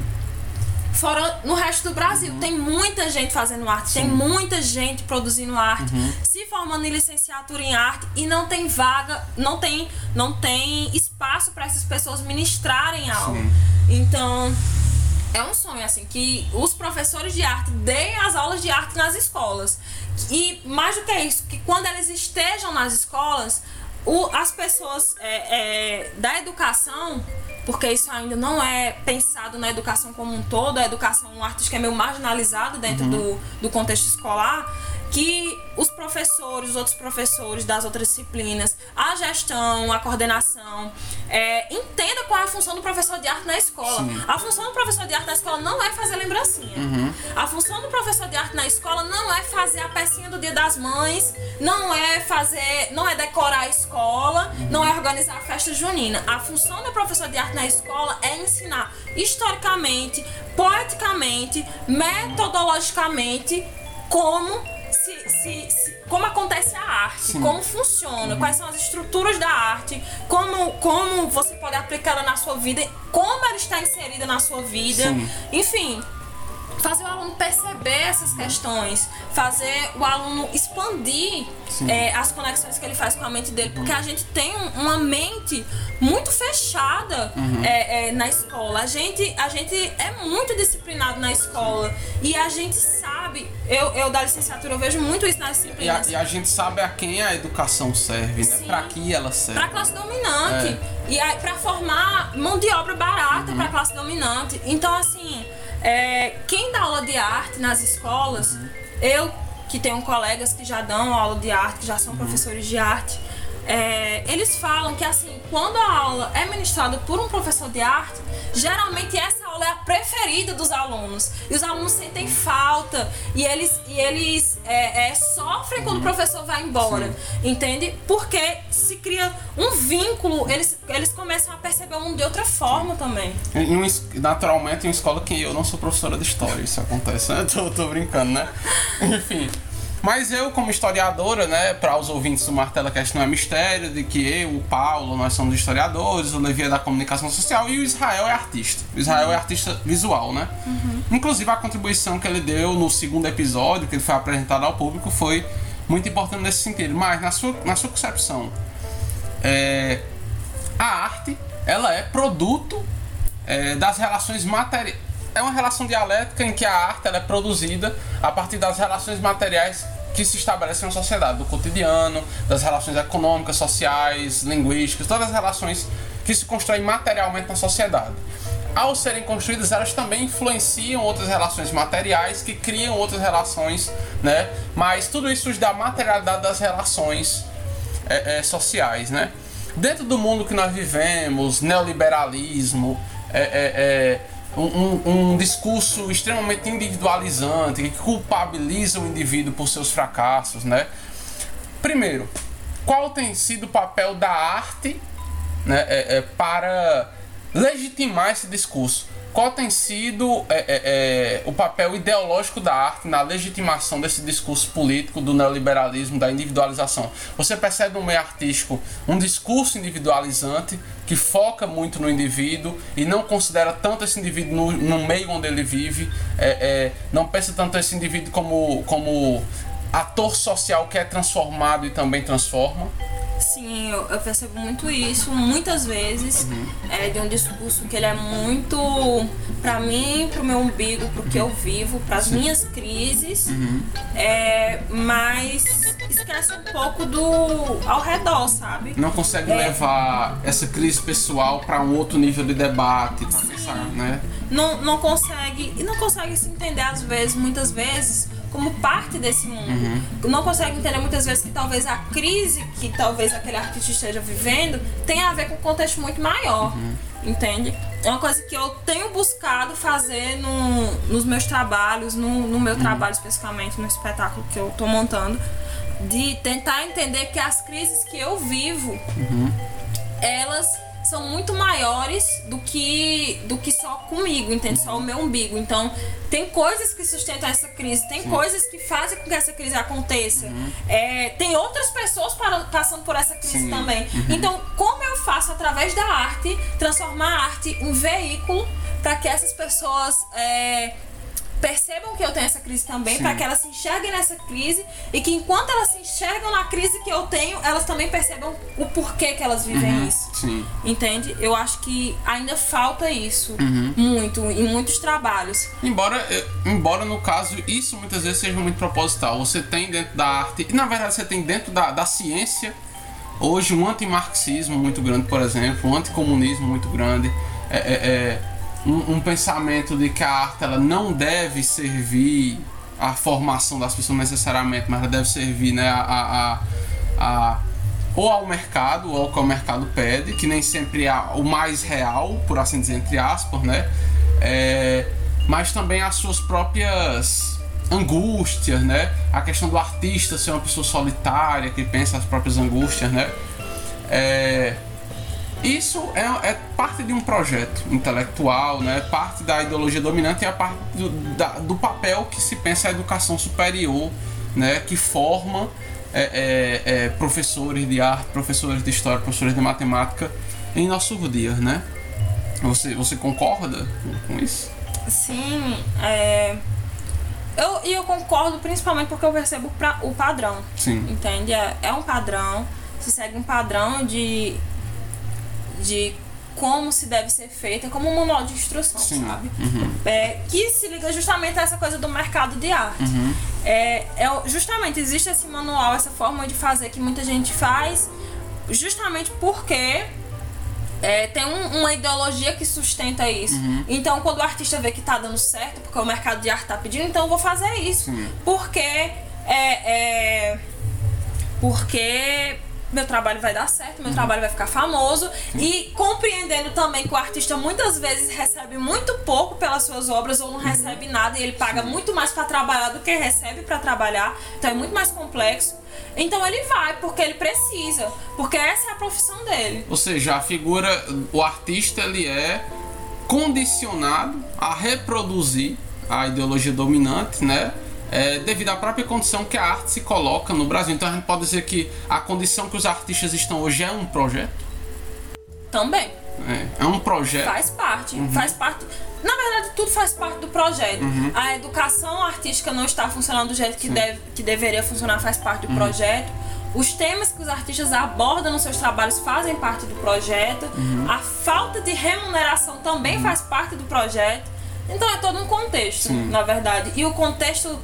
Fora no resto do Brasil, tem muita gente fazendo arte, tem muita gente produzindo arte, se formando em licenciatura em arte e não tem vaga, não tem, não tem espaço para essas pessoas ministrarem aula. Sim. Então, é um sonho assim que os professores de arte deem as aulas de arte nas escolas. E mais do que isso, que quando eles estejam nas escolas, o, as pessoas é, é, da educação, porque isso ainda não é pensado na educação como um todo, a educação artística é meio marginalizada dentro do, do contexto escolar, que os professores, os outros professores das outras disciplinas, a gestão, a coordenação, é, entenda qual é a função do professor de arte na escola. A função do professor de arte na escola não é fazer lembrancinha. A função do professor de arte na escola não é fazer a pecinha do Dia das Mães, não é fazer, não é decorar a escola, não é organizar a festa junina. A função do professor de arte na escola é ensinar historicamente, poeticamente, metodologicamente como se, se- se- como acontece a arte, como funciona, quais são as estruturas da arte, como, como você pode aplicar ela na sua vida, como ela está inserida na sua vida, Sim. enfim. Fazer o aluno perceber essas questões, fazer o aluno expandir é, as conexões que ele faz com a mente dele, porque a gente tem um- uma mente muito fechada é, é, na escola. A gente, a gente é muito disciplinado na escola e a gente sabe, eu, eu da licenciatura eu vejo muito isso nas E a, disciplinas. e a gente sabe a quem a educação serve, né? Pra que ela serve. Pra classe dominante. E aí, pra formar mão de obra barata pra classe dominante. Então, assim, é, quem dá aula de arte nas escolas, eu que tenho colegas que já dão aula de arte, que já são professores de arte, é, eles falam que assim, quando a aula é ministrada por um professor de arte, geralmente essa aula é a preferida dos alunos. E os alunos sentem falta e eles, e eles é, é, sofrem quando o professor vai embora. Entende? Porque se cria um vínculo, eles, eles começam a perceber o mundo de outra forma também. Em naturalmente, em uma escola que eu não sou professora de história, isso acontece, né? (laughs) Tô, tô brincando, né? Enfim. Mas eu, como historiadora, né, para os ouvintes do Martela Cast não é mistério de que eu, o Paulo, nós somos historiadores, o Levi é da comunicação social e o Israel é artista. O Israel é artista visual, né? Inclusive, a contribuição que ele deu no segundo episódio, que ele foi apresentado ao público, foi muito importante nesse sentido. Mas, na sua, na sua concepção, é, a arte ela é produto é, das relações materiais. É uma relação dialética em que a arte ela é produzida a partir das relações materiais que se estabelecem na sociedade, do cotidiano, das relações econômicas, sociais, linguísticas, todas as relações que se constroem materialmente na sociedade. Ao serem construídas, elas também influenciam outras relações materiais que criam outras relações, né? Mas tudo isso da materialidade das relações é, é, sociais, né? Dentro do mundo que nós vivemos, neoliberalismo, é, é, é, um, um- discurso extremamente individualizante que culpabiliza o indivíduo por seus fracassos, né? Primeiro, qual tem sido o papel da arte né, é, é, para legitimar esse discurso? Qual tem sido é, é, é, o papel ideológico da arte na legitimação desse discurso político do neoliberalismo, da individualização? Você percebe no meio artístico um discurso individualizante que foca muito no indivíduo e não considera tanto esse indivíduo no, no meio onde ele vive, é, é, não pensa tanto esse indivíduo como, como ator social que é transformado e também transforma. Sim, eu, eu percebo muito isso, muitas vezes, é, de um discurso que ele é muito pra mim, pro meu umbigo, pro que eu vivo, pras minhas crises, é, mas esquece um pouco do ao redor, sabe? não consegue É. levar essa crise pessoal para um outro nível de debate, pra pensar, né? não, não consegue e não consegue se entender às vezes, muitas vezes, como parte desse mundo. Não consegue entender muitas vezes que talvez a crise que talvez aquele artista esteja vivendo tenha a ver com um contexto muito maior. Entende? É uma coisa que eu tenho buscado fazer no, nos meus trabalhos, no, no meu trabalho especificamente, no espetáculo que eu tô montando, de tentar entender que as crises que eu vivo, elas são muito maiores do que do que só comigo, entende? Só o meu umbigo. Então, tem coisas que sustentam essa crise, tem coisas que fazem com que essa crise aconteça. É, tem outras pessoas para- passando por essa crise Sim. também. Então, como eu faço através da arte transformar a arte um veículo para que essas pessoas é, percebam que eu tenho essa crise também, para que elas se enxerguem nessa crise e que enquanto elas se enxergam na crise que eu tenho, elas também percebam o porquê que elas vivem isso. Sim. Entende? Eu acho que ainda falta isso Uhum. muito em muitos trabalhos. Embora, eh, embora no caso isso muitas vezes seja muito proposital. Você tem dentro da arte, e na verdade você tem dentro da, da ciência hoje um antimarxismo muito grande, por exemplo, um anticomunismo muito grande, é, é- é um, um pensamento de que a arte ela não deve servir à formação das pessoas necessariamente, mas ela deve servir né, a, a, a- a- ou ao mercado, ou ao que o mercado pede, que nem sempre é o mais real, por assim dizer, entre aspas, né? É, mas também as suas próprias angústias, né? A questão do artista ser uma pessoa solitária, que pensa as próprias angústias, né? É, isso é, é parte de um projeto intelectual, né? Parte da ideologia dominante e a parte do, da- do papel que se pensa a educação superior, né? Que forma é, é, é, professores de arte, professores de história, professores de matemática em nossos dias, né? Você, você concorda com isso? Sim, é. Eu, e eu concordo principalmente porque eu percebo pra, o padrão. Sim. Entende? É, é um padrão. Se segue um padrão de. De como se deve ser feito. É como um manual de instrução, Sim. sabe? Uhum. É, que se liga justamente a essa coisa do mercado de arte. Uhum. É, é justamente existe esse manual, essa forma de fazer que muita gente faz, justamente porque é, tem um- uma ideologia que sustenta isso. Uhum. Então, quando o artista vê que tá dando certo, porque o mercado de arte tá pedindo, então eu vou fazer isso. Sim. Porque é, é, porque meu trabalho vai dar certo, Uhum. meu trabalho vai ficar famoso e compreendendo também que o artista muitas vezes recebe muito pouco pelas suas obras ou não Uhum. recebe nada e ele paga muito mais pra trabalhar do que recebe pra trabalhar, então é muito mais complexo. Então ele vai porque ele precisa, porque essa é a profissão dele. Ou seja, a figura, o artista ele é condicionado a reproduzir a ideologia dominante, né? É, devido à própria condição que a arte se coloca no Brasil. Então a gente pode dizer que a condição que os artistas estão hoje é um projeto. Também. É, é um projeto. Faz parte, Uhum. faz parte. Na verdade, tudo faz parte do projeto. A educação artística não está funcionando do jeito que, deve, que deveria funcionar, faz parte do Uhum. projeto. Os temas que os artistas abordam nos seus trabalhos fazem parte do projeto. Uhum. A falta de remuneração também faz parte do projeto. Então é todo um contexto, Sim. na verdade. E o contexto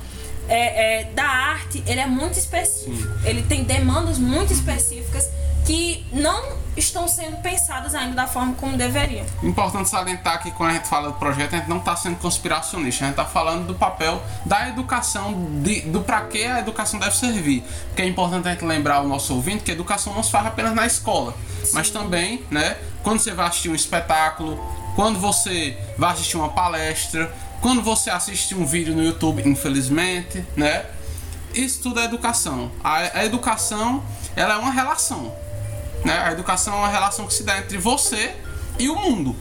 é, é, da arte, ele é muito específico. Ele tem demandas muito específicas que não estão sendo pensadas ainda da forma como deveriam. Importante salientar que quando a gente fala do projeto, a gente não está sendo conspiracionista, a gente está falando do papel da educação, de, do para que a educação deve servir. Porque é importante a gente lembrar o nosso ouvinte que a educação não se faz apenas na escola, mas também, né, quando você vai assistir um espetáculo, quando você vai assistir uma palestra, quando você assiste um vídeo no YouTube, infelizmente, né? Isso tudo é educação. A, a educação, ela é uma relação. Né? A educação é uma relação que se dá entre você e o mundo.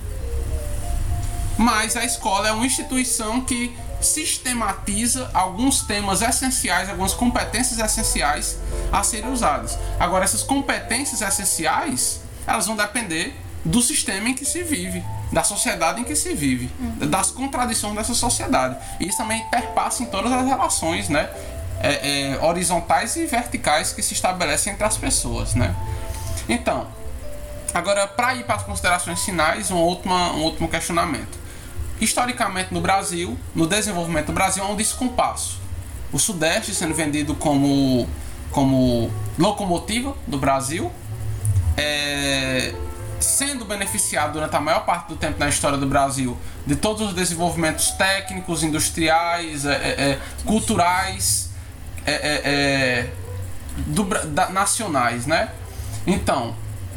Mas a escola é uma instituição que sistematiza alguns temas essenciais, algumas competências essenciais a serem usadas. Agora, essas competências essenciais, elas vão depender do sistema em que se vive, da sociedade em que se vive, das contradições dessa sociedade. E isso também perpassa em todas as relações, né? É, é, horizontais e verticais que se estabelecem entre as pessoas, né? Então, agora para ir para as considerações finais, um último, um último questionamento. Historicamente no Brasil, no desenvolvimento do Brasil, há um descompasso. O Sudeste sendo vendido como, como locomotiva do Brasil, é, sendo beneficiado durante a maior parte do tempo na história do Brasil de todos os desenvolvimentos técnicos, industriais, é, é, é culturais, é, é, do, da, nacionais, né? Então,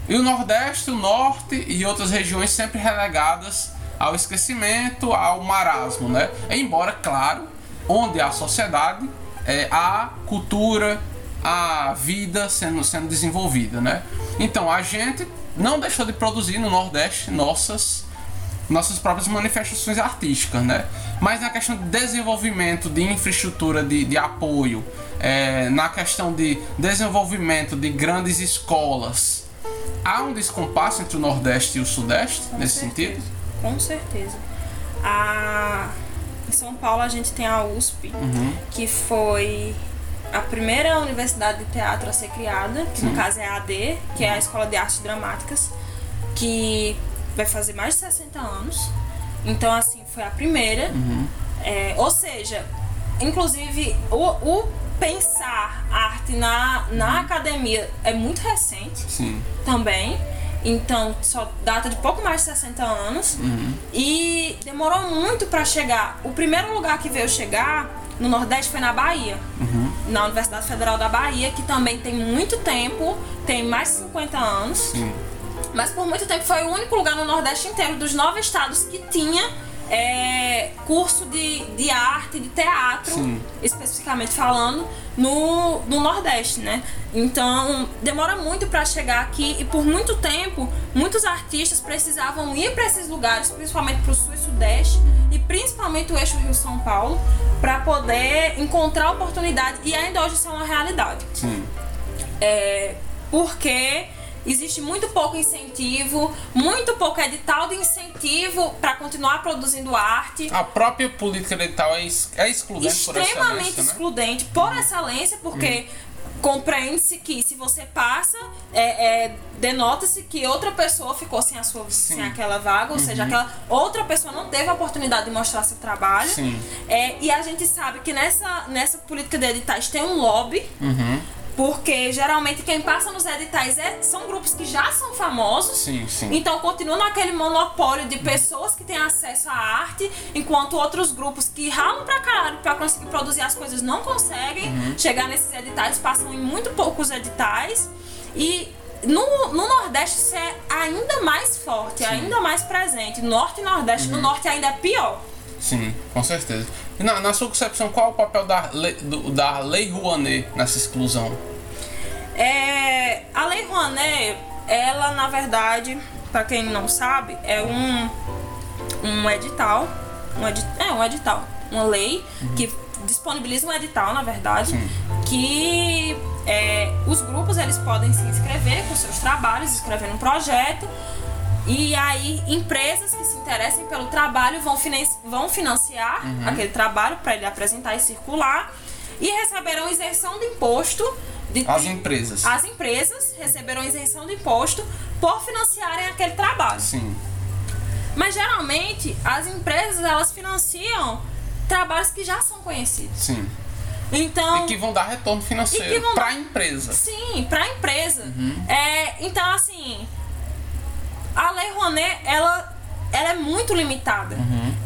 e o Nordeste, o Norte e outras regiões sempre relegadas ao esquecimento, ao marasmo, né? Embora, claro, onde há sociedade, é, há cultura, há vida sendo, sendo desenvolvida, né? Então, a gente não deixou de produzir no Nordeste nossas nossas próprias manifestações artísticas, né? Mas na questão de desenvolvimento de infraestrutura de, de apoio, é, na questão de desenvolvimento de grandes escolas, há um descompasso entre o Nordeste e o Sudeste Com nesse certeza. sentido? Com certeza. A... Em São Paulo a gente tem a USP, Uhum. que foi a primeira universidade de teatro a ser criada, que no caso é a AD, que é a Escola de Artes Dramáticas, que vai fazer mais de 60 anos. Então, assim, foi a primeira. É, ou seja, inclusive, o, o pensar arte na, na academia é muito recente Sim. também. Então, só data de pouco mais de 60 anos. E demorou muito para chegar. O primeiro lugar que veio chegar no Nordeste foi na Bahia. Na Universidade Federal da Bahia, que também tem muito tempo, tem mais de 50 anos. Sim. Mas por muito tempo foi o único lugar no Nordeste inteiro, dos nove estados, que tinha é, curso de, de arte, de teatro, Sim. especificamente falando, no, no Nordeste, né? Então demora muito para chegar aqui e por muito tempo muitos artistas precisavam ir para esses lugares, principalmente para o Sul e Sudeste e principalmente o eixo Rio-São Paulo, para poder encontrar oportunidade e ainda hoje isso é uma realidade Sim. é, porque existe muito pouco incentivo, muito pouco edital de incentivo para continuar produzindo arte. A própria política edital é, é excludente por extremamente né? excludente por excelência, porque compreende-se que se você passa, é, é, denota-se que outra pessoa ficou sem, a sua, sem aquela vaga, ou seja, aquela outra pessoa não teve a oportunidade de mostrar seu trabalho. Sim. É, e a gente sabe que nessa, nessa política de editais tem um lobby. Uhum. Porque geralmente quem passa nos editais é, são grupos que já são famosos. Sim, sim. Então continua naquele monopólio de pessoas que têm acesso à arte, enquanto outros grupos que ralam pra caralho pra conseguir produzir as coisas não conseguem Uhum. chegar nesses editais, passam em muito poucos editais. E no, no Nordeste isso é ainda mais forte, ainda mais presente. Norte e Nordeste, Uhum. no Norte ainda é pior. Sim, com certeza. E na, na sua concepção, qual é o papel da lei, do- da lei Rouanet nessa exclusão? É, a Lei Rouanet, ela na verdade, para quem não sabe, é um, um edital, um edi é um edital, uma lei que disponibiliza um edital, na verdade, que é, os grupos eles podem se inscrever com seus trabalhos, escrever um projeto e aí empresas que se interessem pelo trabalho vão, vão financiar aquele trabalho para ele apresentar e circular e receberão isenção de imposto de As empresas. as empresas receberão isenção de imposto por financiarem aquele trabalho. Sim. Mas geralmente as empresas elas financiam trabalhos que já são conhecidos. Sim. Então, E que vão dar retorno financeiro para a empresa. sim, para a empresa. É, então assim, a Lei Rouanet, ela ela é muito limitada.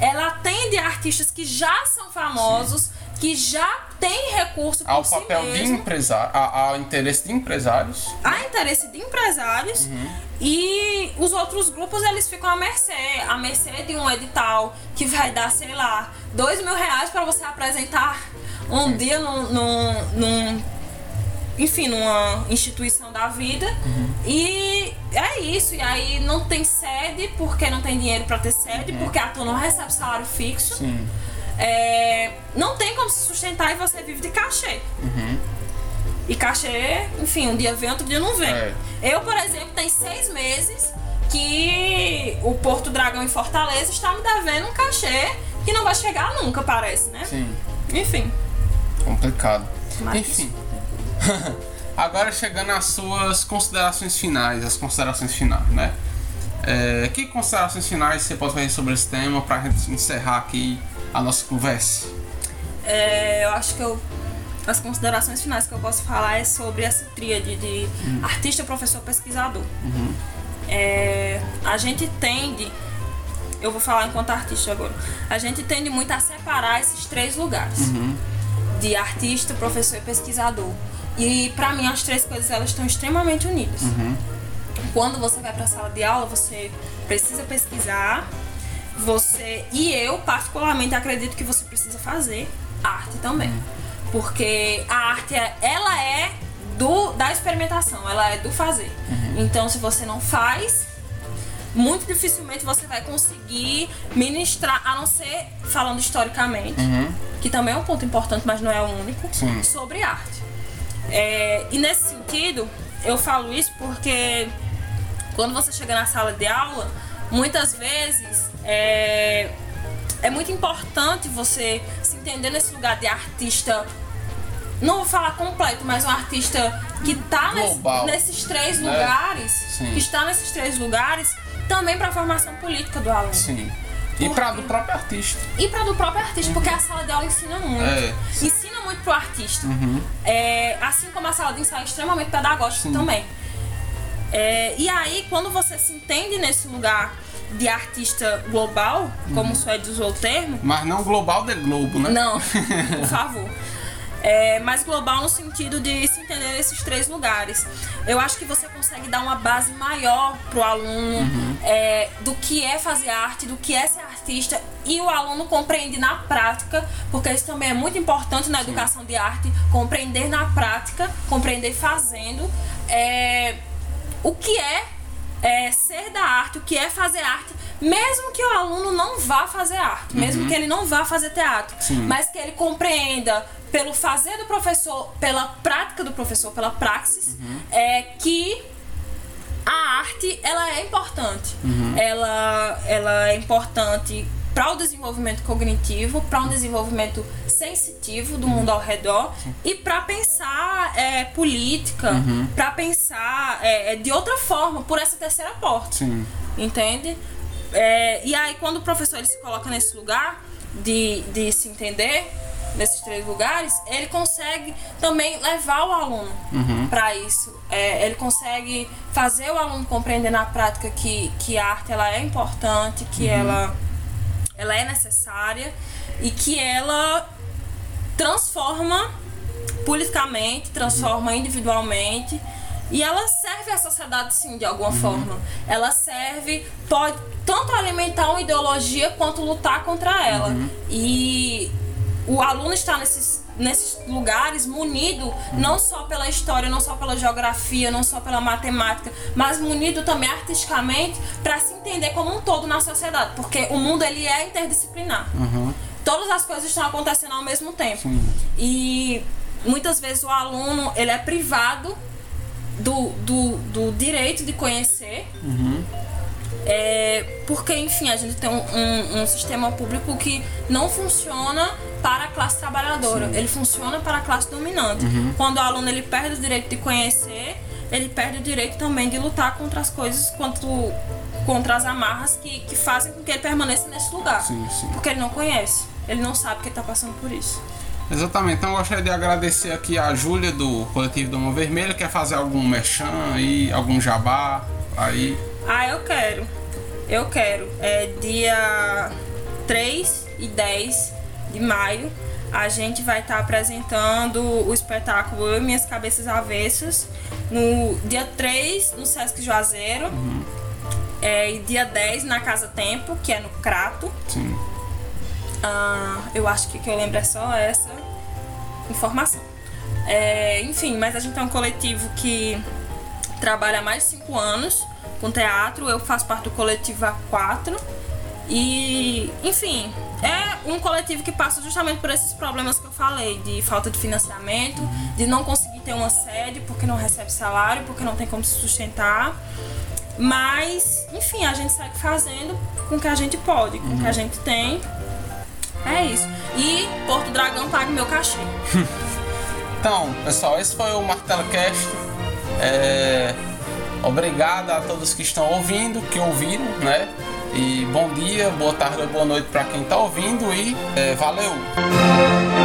Ela atende a artistas que já são famosos, que já têm recurso por Ao si papel de mesmo. empresário, ao interesse de empresários. há interesse de empresários e os outros grupos eles ficam à mercê, à mercê de um edital que vai dar, sei lá, dois mil reais para você apresentar um dia num, num, num- enfim, numa instituição da vida e é isso, e aí não tem sede porque não tem dinheiro para ter sede, porque ator não recebe salário fixo. Sim. É, não tem como se sustentar e você vive de cachê. E cachê, enfim, um dia vem, outro dia não vem. É. Eu, por exemplo, tem seis meses que o Porto Dragão em Fortaleza está me devendo um cachê que não vai chegar nunca, parece, né? Sim. Enfim. Complicado. Mas- Enfim. (laughs) Agora chegando às suas considerações finais, as considerações finais, né? É, que considerações finais você pode fazer sobre esse tema pra gente encerrar aqui a nossa conversa? É, eu acho que eu, as considerações finais que eu posso falar é sobre essa tríade de artista, professor, pesquisador. É, a gente tende eu vou falar enquanto artista agora. A gente tende muito a separar esses três lugares: de artista, professor e pesquisador. E para mim as três coisas elas estão extremamente unidas. Quando você vai para a sala de aula, você precisa pesquisar. Você e eu particularmente acredito que você precisa fazer arte também. Porque a arte é- ela é do da experimentação, ela é do fazer. Então se você não faz, muito dificilmente você vai conseguir ministrar, a não ser falando historicamente, que também é um ponto importante, mas não é o único, Sim. sobre arte. É, e nesse sentido, eu falo isso porque quando você chega na sala de aula, muitas vezes é, é muito importante você se entender nesse lugar de artista. Não vou falar completo, mas um artista que tá nesse- nesses três né? lugares, Sim. que está nesses três lugares, também para a formação política do aluno. Sim. E pra do próprio artista. E para do próprio artista, porque a sala de aula ensina muito. É. Ensina muito pro artista. É, assim como a sala de ensaio é extremamente pedagógica também. É, e aí, quando você se entende nesse lugar de artista global, como o Suede usou o termo, Mas não global de Globo, né? não, (laughs) por favor. É, mas global no sentido de se entender nesses três lugares. Eu acho que você consegue dar uma base maior pro aluno é, do que é fazer arte, do que é ser artista, e o aluno compreende na prática, porque isso também é muito importante na educação de arte, compreender na prática, compreender fazendo. é, o que é, é ser da arte, o que é fazer arte, mesmo que o aluno não vá fazer arte, mesmo que ele não vá fazer teatro, mas que ele compreenda pelo fazer do professor, pela prática do professor, pela praxis, é que a arte ela é importante. Ela, ela é importante para o desenvolvimento cognitivo, para um desenvolvimento sensitivo do mundo ao redor e para pensar é, política, para pensar é, é, de outra forma, por essa terceira porta. Sim. Entende? É, e aí, quando o professor ele se coloca nesse lugar de, de se entender, nesses três lugares, ele consegue também levar o aluno para isso. É, ele consegue fazer o aluno compreender na prática que, que a arte ela é importante, que ela, ela é necessária e que ela transforma politicamente, transforma individualmente e ela serve à sociedade sim de alguma forma. Ela serve pode tanto alimentar uma ideologia quanto lutar contra ela. E o aluno está nesses nesses lugares munido não só pela história, não só pela geografia, não só pela matemática, mas munido também artisticamente para se entender como um todo na sociedade, porque o mundo ele é interdisciplinar. Todas as coisas estão acontecendo ao mesmo tempo. E muitas vezes o aluno ele é privado do, do, do direito de conhecer. É, porque, enfim, a gente tem um, um- um sistema público que não funciona para a classe trabalhadora, ele funciona para a classe dominante. Quando o aluno ele perde o direito de conhecer, ele perde o direito também de lutar contra as coisas, quanto, contra as amarras que, que fazem com que ele permaneça nesse lugar. Sim, sim. Porque ele não conhece, ele não sabe que está passando por isso. Exatamente. Então eu gostaria de agradecer aqui a Júlia do Coletivo Doma Vermelha. Quer fazer algum merchan aí, algum jabá aí? Ah, eu quero. Eu quero. É dia 3 e 10 de maio. A gente vai estar apresentando o espetáculo Eu e Minhas Cabeças Avessas. No dia 3, no Sesc Juazeiro. É, e dia 10 na Casa Tempo, que é no Crato. Sim. Ah, eu acho que o que eu lembro é só essa informação. É, enfim, mas a gente é um coletivo que trabalha há mais de cinco anos com teatro. Eu faço parte do coletivo há quatro. E, enfim, é um coletivo que passa justamente por esses problemas que eu falei, de falta de financiamento, de não conseguir ter uma sede porque não recebe salário, porque não tem como se sustentar. Mas, enfim, a gente segue fazendo com o que a gente pode, com o que a gente tem. É isso. E Porto Dragão paga o meu cachê. (laughs) Então, pessoal, esse foi o Martelo Cast. É... Obrigado a todos que estão ouvindo, que ouviram, né? E bom dia, boa tarde ou boa noite para quem está ouvindo e é, valeu!